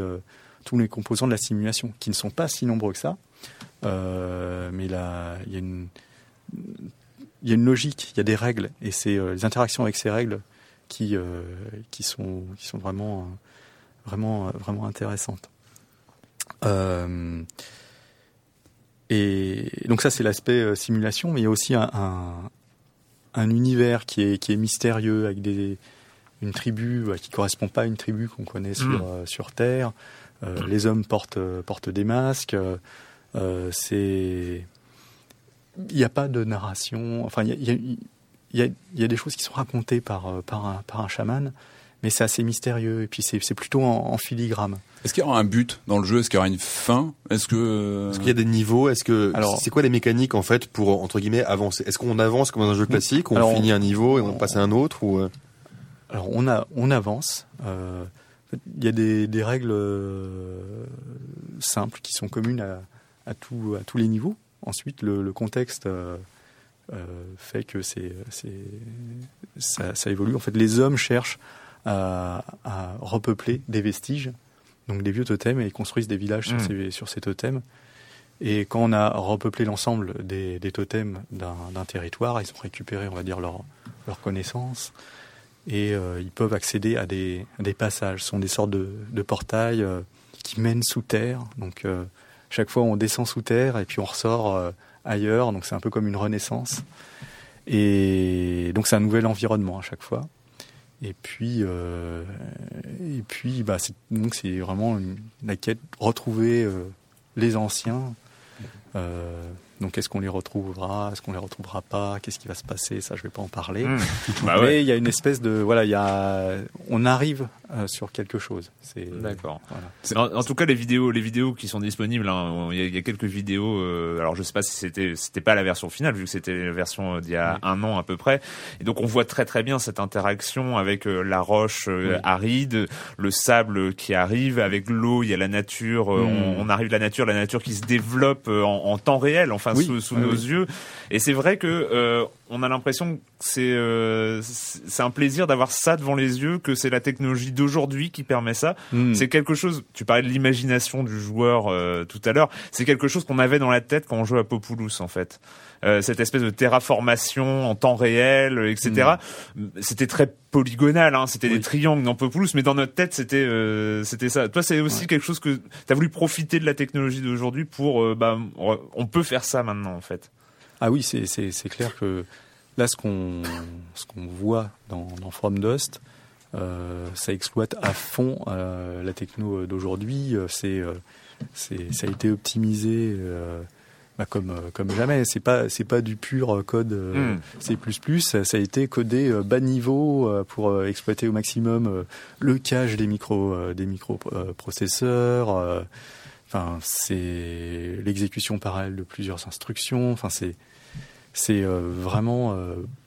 tous les composants de la simulation, qui ne sont pas si nombreux que ça. Euh, mais là, il y a une il y a une logique, il y a des règles, et c'est euh, les interactions avec ces règles qui euh, qui sont qui sont vraiment vraiment vraiment intéressantes. et donc ça c'est l'aspect simulation, mais il y a aussi un, un, univers qui est qui est mystérieux avec des une tribu qui correspond pas à une tribu qu'on connaît sur sur Terre. Euh, les hommes portent, portent des masques. Euh, c'est il n'y a pas de narration. Enfin, il y a, y, a, y a, des choses qui sont racontées par, euh, par, un, par un chaman, mais c'est assez mystérieux. Et puis c'est plutôt en, filigrane. Est-ce qu'il y aura un but dans le jeu? Est-ce qu'il y aura une fin? Est-ce que est-ce qu'il y a des niveaux? Est-ce que alors c'est quoi les mécaniques en fait pour entre guillemets avancer? Est-ce qu'on avance comme dans un jeu classique, on finit un niveau et on, passe à un autre ou Alors on a on avance. Euh, il y a des, règles euh, simples qui sont communes à, à, tous les niveaux. Ensuite, le, contexte euh, euh, fait que c'est, ça, évolue. En fait, les hommes cherchent à, repeupler des vestiges, donc des vieux totems, et ils construisent des villages sur, mmh. ces, sur totems. Et quand on a repeuplé l'ensemble des, totems d'un, territoire, ils ont récupéré, on va dire, leur, leur connaissance et euh, ils peuvent accéder à des, passages. Ce sont des sortes de, portails euh, qui mènent sous terre. Donc euh, chaque fois on descend sous terre et puis on ressort ailleurs. Donc c'est un peu comme une renaissance. Et donc c'est un nouvel environnement à chaque fois. Et puis, et puis, bah, donc c'est vraiment la quête retrouver les anciens. Donc est-ce qu'on les retrouvera, est-ce qu'on les retrouvera pas, qu'est-ce qui va se passer, ça je vais pas en parler. Hmm. [laughs] Bah Mais il y a une espèce de voilà, il y a on arrive euh, sur quelque chose. D'accord. Voilà. En, tout cas les vidéos les vidéos qui sont disponibles hein, il y, a quelques vidéos euh, alors je sais pas si c'était c'était pas la version finale vu que c'était la version d'il y a un an à peu près. Et donc on voit très très bien cette interaction avec euh, la roche aride, le sable qui arrive avec l'eau, il y a la nature, hmm. on, arrive la nature, la nature qui se développe en, en temps réel enfin sous, nos yeux. Et c'est vrai que euh, on a l'impression que c'est euh, c'est un plaisir d'avoir ça devant les yeux, que c'est la technologie d'aujourd'hui qui permet ça. Hmm. C'est quelque chose. Tu parlais de l'imagination du joueur euh, tout à l'heure. C'est quelque chose qu'on avait dans la tête quand on jouait à Populous en fait. Euh, cette espèce de terraformation en temps réel, etc. Hmm. C'était très polygonal, hein, c'était des triangles dans Populous, mais dans notre tête c'était euh, c'était ça. Toi, c'est aussi quelque chose que tu as voulu profiter de la technologie d'aujourd'hui pour, euh, bah, on peut faire ça maintenant en fait. Ah oui, c'est c'est clair que là, ce qu'on ce qu'on voit dans, dans From Dust, euh, ça exploite à fond euh, la techno d'aujourd'hui. C'est c'est ça a été optimisé bah, comme euh, comme jamais. C'est pas c'est pas du pur code euh, hmm. C++. Ça a été codé euh, bas niveau pour exploiter au maximum le cache des micro des microprocesseurs. Enfin, c'est l'exécution parallèle de plusieurs instructions. Enfin, c'est c'est vraiment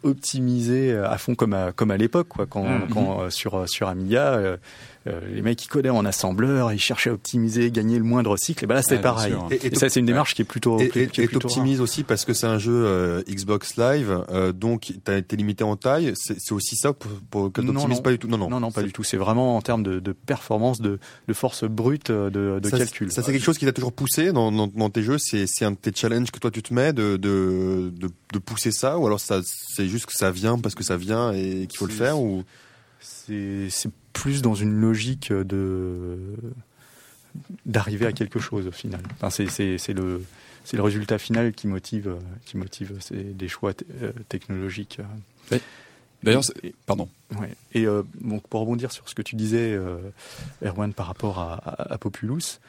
optimisé à fond comme à comme à l'époque quoi quand, hmm. quand sur sur Amiga euh, les mecs qui codaient en assembleur, ils cherchaient à optimiser, gagner le moindre cycle. Et ben là, c'est pareil. Et, ça, c'est une démarche qui est plutôt et, qui est optimise aussi parce que c'est un jeu euh, Xbox Live, euh, donc tu as été limité en taille. C'est aussi ça pour, pour que pas du tout. Non, non, non, non, pas du tout. C'est vraiment en termes de, de performance, de, de, force brute de, de calcul. Ça, c'est quelque chose qui t'a toujours poussé dans, dans, dans tes jeux. C'est un de tes challenges que toi tu te mets de, de, de, de pousser ça, ou alors ça c'est juste que ça vient parce que ça vient et qu'il faut le faire ou c'est plus dans une logique de d'arriver à quelque chose au final. Enfin, c'est le c'est le résultat final qui motive qui motive des choix euh, technologiques. D'ailleurs, pardon. Ouais. Et euh, pour rebondir sur ce que tu disais, euh, Erwan, par rapport à, à, Populous,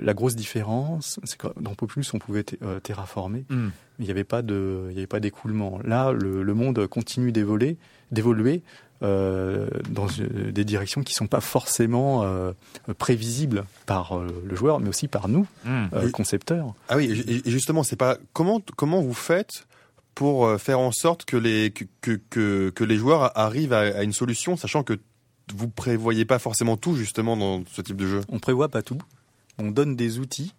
la grosse différence, c'est que dans Populus, on pouvait terraformer, hmm. mais il n'y avait pas de, il y avait pas d'écoulement. Là, le, le, monde continue d'évoluer, d'évoluer. Euh, dans euh, des directions qui sont pas forcément euh, prévisibles par euh, le joueur, mais aussi par nous, mmh. concepteurs. Ah oui, et justement, c'est pas comment comment vous faites pour faire en sorte que les que que, les joueurs arrivent à, une solution, sachant que vous prévoyez pas forcément tout justement dans ce type de jeu. On prévoit pas tout. On donne des outils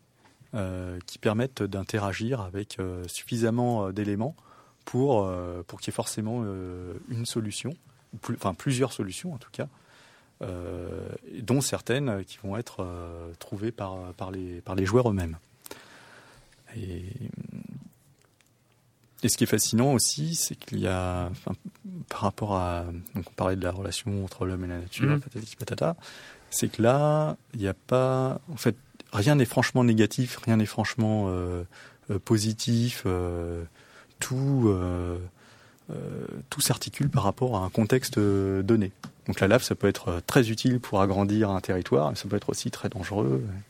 euh, qui permettent d'interagir avec suffisamment d'éléments pour pour qu'il y ait forcément une solution enfin plusieurs solutions en tout cas, euh, dont certaines qui vont être euh, trouvées par, par, les, par les joueurs eux-mêmes. Et, et, ce qui est fascinant aussi, c'est qu'il y a, par rapport à, donc on parlait de la relation entre l'homme et la nature, mmh. patata, c'est que là, il n'y a pas, en fait, rien n'est franchement négatif, rien n'est franchement euh, positif, tout euh, tout s'articule par rapport à un contexte euh, donné. Donc la lave, ça peut être euh, très utile pour agrandir un territoire, mais ça peut être aussi très dangereux. Ouais,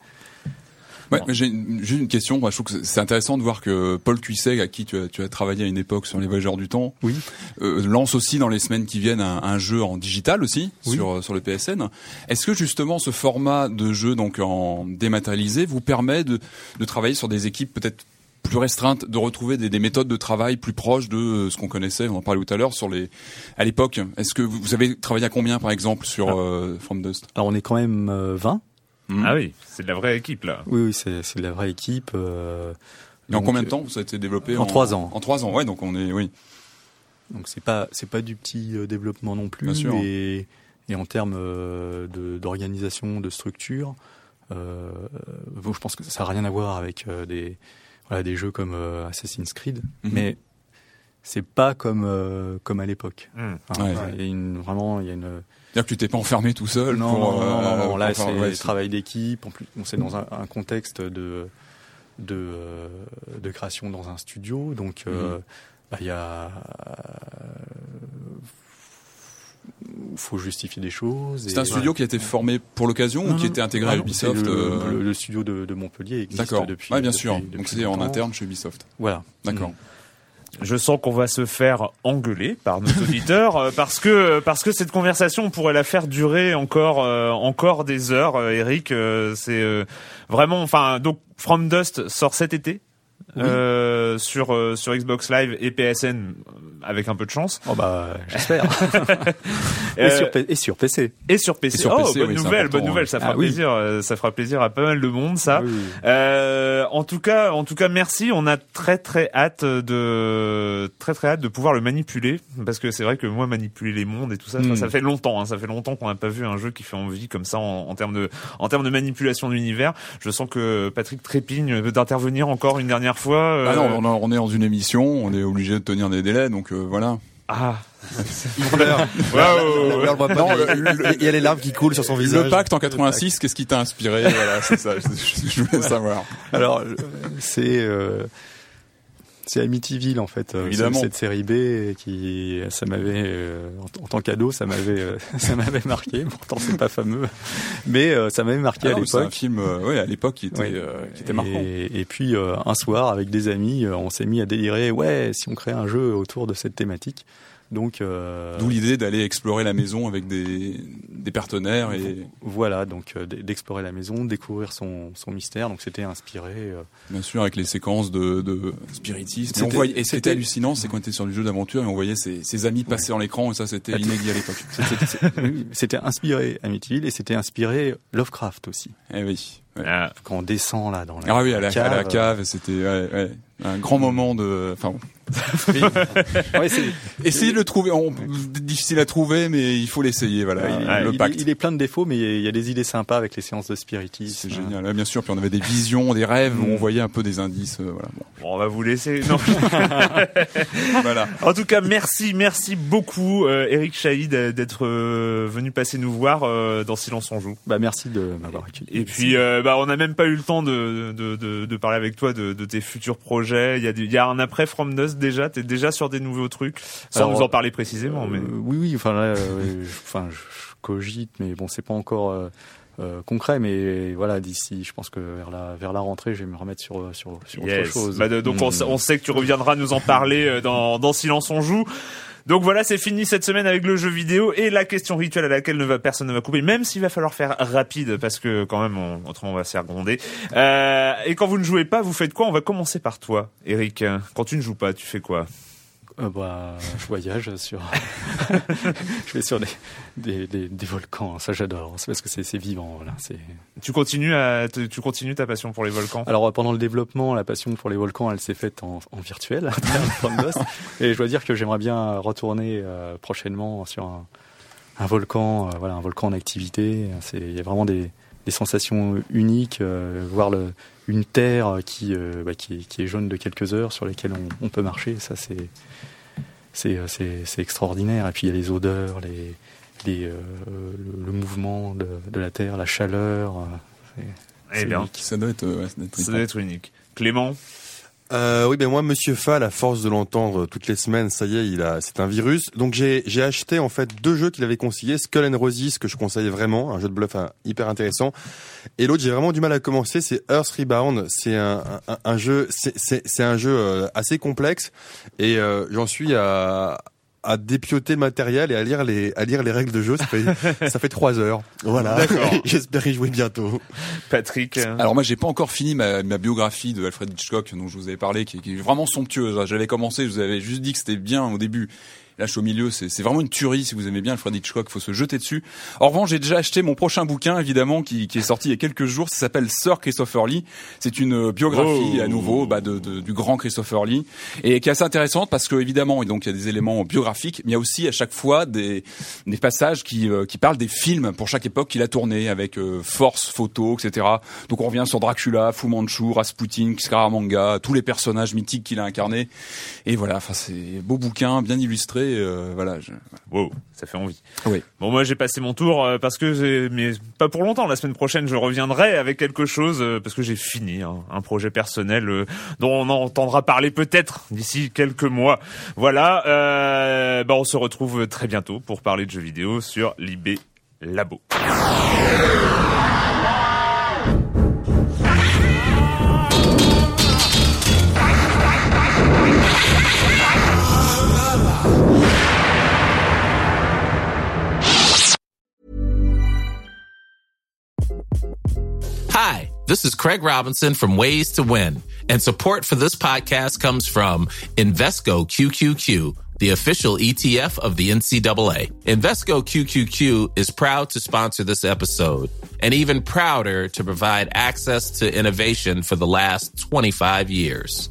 j'ai juste une question. Moi, je trouve que c'est intéressant de voir que Paul Cuisset, à qui tu as, tu as travaillé à une époque sur les voyageurs du temps, oui. lance aussi dans les semaines qui viennent un, jeu en digital aussi sur sur le PSN. Est-ce que justement ce format de jeu donc en dématérialisé vous permet de, de travailler sur des équipes peut-être plus restreinte, de retrouver des, des, méthodes de travail plus proches de euh, ce qu'on connaissait, on en parlait tout à l'heure, sur les à l'époque? Est-ce que vous avez travaillé à combien, par exemple, sur ah. euh, From Dust? Alors on est quand même 20. Euh, hmm. Ah oui, c'est de la vraie équipe là. Oui, oui, c'est de la vraie équipe. Euh, Et en combien de temps ça a été développé En trois ans. En trois ans, ouais. Donc on est, oui. Donc c'est pas c'est pas du petit développement non plus. Bien sûr. Et, et en termes d'organisation, de, de, structure, euh, bon, je pense que ça n'a rien à voir avec des des jeux comme euh, Assassin's Creed, mhm. mais c'est pas comme euh, comme à l'époque. Hmm. Il y a une, vraiment il y a une dire que tu t'es pas enfermé tout seul non, non, non, euh, là c'est ouais, travail d'équipe en plus on c'est dans un, contexte de de de création dans un studio donc mhm. bah, il y a faut justifier des choses. C'est un studio qui a été formé pour l'occasion ou qui était intégré à Ubisoft le, le, studio de, de Montpellier existe depuis. Oui, bien sûr. Donc c'est en interne chez Ubisoft. Voilà. D'accord. Mm. Je sens qu'on va se faire engueuler par nos [laughs] auditeurs euh, parce que parce que cette conversation on pourrait la faire durer encore euh, encore des heures. Euh, Eric, c'est vraiment enfin donc From Dust sort cet été? Euh, sur euh, sur Xbox Live et PSN avec un peu de chance. Oh bah j'espère. [laughs] et, sur, et, sur, PC. Et sur PC. sur oh, bonne nouvelle, bonne nouvelle, ça fera ah plaisir, euh, ça fera plaisir à pas mal de monde ça. Euh, en tout cas, en tout cas merci, on a très très hâte de très très hâte de pouvoir le manipuler parce que c'est vrai que moi manipuler les mondes et tout ça, ça, hmm. fait longtemps hein, ça fait longtemps qu'on n'a pas vu un jeu qui fait envie comme ça en, en termes de en termes de manipulation de l'univers. Je sens que Patrick trépigne d'intervenir encore une dernière fois. Euh, ah non, on, est dans une émission, on est obligé de tenir des délais, donc euh, voilà. Ah. [laughs] Il y a les larmes qui coulent sur son visage. Le pacte en 86, qu'est-ce qui t'a inspiré? Voilà, c'est ça. Je, voulais savoir. Alors, c'est euh, c'est Amityville en fait, euh, Évidemment. cette série B qui ça m'avait euh, en, tant qu'ado ça m'avait euh, [laughs] ça m'avait marqué. Pourtant c'est pas fameux, mais ça m'avait marqué ah à l'époque. C'est un film, oui à l'époque qui était qui était marquant. Et, puis un soir avec des amis, on s'est mis à délirer. Ouais, si on crée un jeu autour de cette thématique. Donc, euh, d'où l'idée d'aller explorer la maison avec des, des partenaires et voilà, donc euh, d'explorer la maison, découvrir son, son mystère. Donc c'était inspiré. Euh, Bien sûr, avec les séquences de, de spiritisme. Et, et c'était hallucinant, c'est quand on était sur le jeu d'aventure et on voyait ses, ses amis passer dans l'écran et ça c'était inédit à l'époque. [laughs] C'était inspiré Amityville et c'était inspiré Lovecraft aussi. Eh oui. Ah. Quand on descend là dans la, ah oui, à la, cave, à la cave c'était ouais, ouais, un grand moment de. Enfin, [laughs] ouais, Essayez de le trouver. On, difficile à trouver, mais il faut l'essayer. Voilà. il, le pacte. Il, est plein de défauts, mais il y a des idées sympas avec les séances de spiritisme. C'est génial. bien sûr. Puis on avait des visions, des rêves où on mm. voyait un peu des indices. Euh, voilà. Bon. on va vous laisser. Non. [laughs] voilà. En tout cas, merci, merci beaucoup, euh, Eric Chaïd, d'être euh, venu passer nous voir euh, dans Silence on joue. Bah merci de m'avoir accueilli. Et puis, euh, bah on n'a même pas eu le temps de, de, de, de parler avec toi de, de tes futurs projets. Il y a, il y a un après From Dust déjà. T'es déjà sur des nouveaux trucs, sans nous en parler précisément. Mais oui, oui. Enfin là, enfin je, cogite, mais bon, c'est pas encore euh, concret, mais voilà, d'ici, je pense que vers la vers la rentrée, je vais me remettre sur sur sur autre chose. Bah, donc on, hmm. on, sait que tu reviendras nous en parler euh, dans dans Silence on joue. Donc voilà, c'est fini cette semaine avec le jeu vidéo et la question rituelle à laquelle personne ne va couper, même s'il va falloir faire rapide parce que quand même, on, autrement on va se faire gronder. Euh, et quand vous ne jouez pas, vous faites quoi? On va commencer par toi, Eric. Quand tu ne joues pas, tu fais quoi? Euh, bah, je voyage sur. [laughs] je vais sur des, des, des, des volcans. Ça, j'adore. C'est parce que c'est vivant. Voilà. C'est. Tu continues à, tu continues ta passion pour les volcans? Alors pendant le développement, la passion pour les volcans, elle s'est faite en, en virtuel, [laughs] et je dois dire que j'aimerais bien retourner euh, prochainement sur un, un volcan, euh, voilà, un volcan en activité. C'est, il y a vraiment des, des sensations uniques, voir le, une terre qui, bah, qui, qui, est jaune de quelques heures sur lesquelles on, on peut marcher. Ça, c'est euh, c'est c'est extraordinaire. Et puis il y a les odeurs, les, les euh, le, mouvement de, de, la terre, la chaleur. Euh, eh bien, ça doit être, ouais, ça doit être unique. Clément? Euh, oui, ben moi, Monsieur Fall, à force de l'entendre toutes les semaines, ça y est, il a, c'est un virus. Donc j'ai, j'ai acheté en fait deux jeux qu'il avait conseillés, Skull and Roses que je conseillais vraiment, un jeu de bluff hein, hyper intéressant, et l'autre j'ai vraiment du mal à commencer, c'est Earth Rebound. C'est un, un, jeu, c'est, c'est, c'est un jeu euh, assez complexe, et euh, j'en suis à à dépioter le matériel et à lire les à lire les règles de jeu. Ça fait [laughs] ça fait trois heures. Voilà. [laughs] J'espère y jouer bientôt. Patrick. Alors moi j'ai pas encore fini ma, ma, biographie de Alfred Hitchcock dont je vous avais parlé, qui, qui est vraiment somptueuse. J'avais commencé, je vous avais juste dit que c'était bien au début. Suis au milieu, c'est vraiment une tuerie. Si vous aimez bien Alfred Hitchcock, faut se jeter dessus. En revanche, j'ai déjà acheté mon prochain bouquin, évidemment, qui, qui est sorti il y a quelques jours. Ça s'appelle Sir Christopher Lee. C'est une euh, biographie oh. à nouveau bah, de, de, du grand Christopher Lee et qui est assez intéressante parce que évidemment, et donc il y a des éléments biographiques, mais il y a aussi à chaque fois des, des passages qui, euh, qui parlent des films pour chaque époque qu'il a tourné avec euh, force, photo, etc. Donc on revient sur Dracula, Fu Manchu, Rasputin, Scaramanga, tous les personnages mythiques qu'il a incarnés. Et voilà, enfin c'est beau bouquin, bien illustré euh, voilà. Je... Wow, ça fait envie. Oui. Bon, moi j'ai passé mon tour euh, parce que mais pas pour longtemps. La semaine prochaine, je reviendrai avec quelque chose euh, parce que j'ai fini hein, un projet personnel dont on entendra parler peut-être d'ici quelques mois. Voilà. bah, on se retrouve très bientôt pour parler de jeux vidéo sur Libé Labo. Hi, this is Craig Robinson from Ways to Win, and support for this podcast comes from Invesco QQQ, the official ETF of the NCAA. Invesco QQQ is proud to sponsor this episode and even prouder to provide access to innovation for the last 25 years.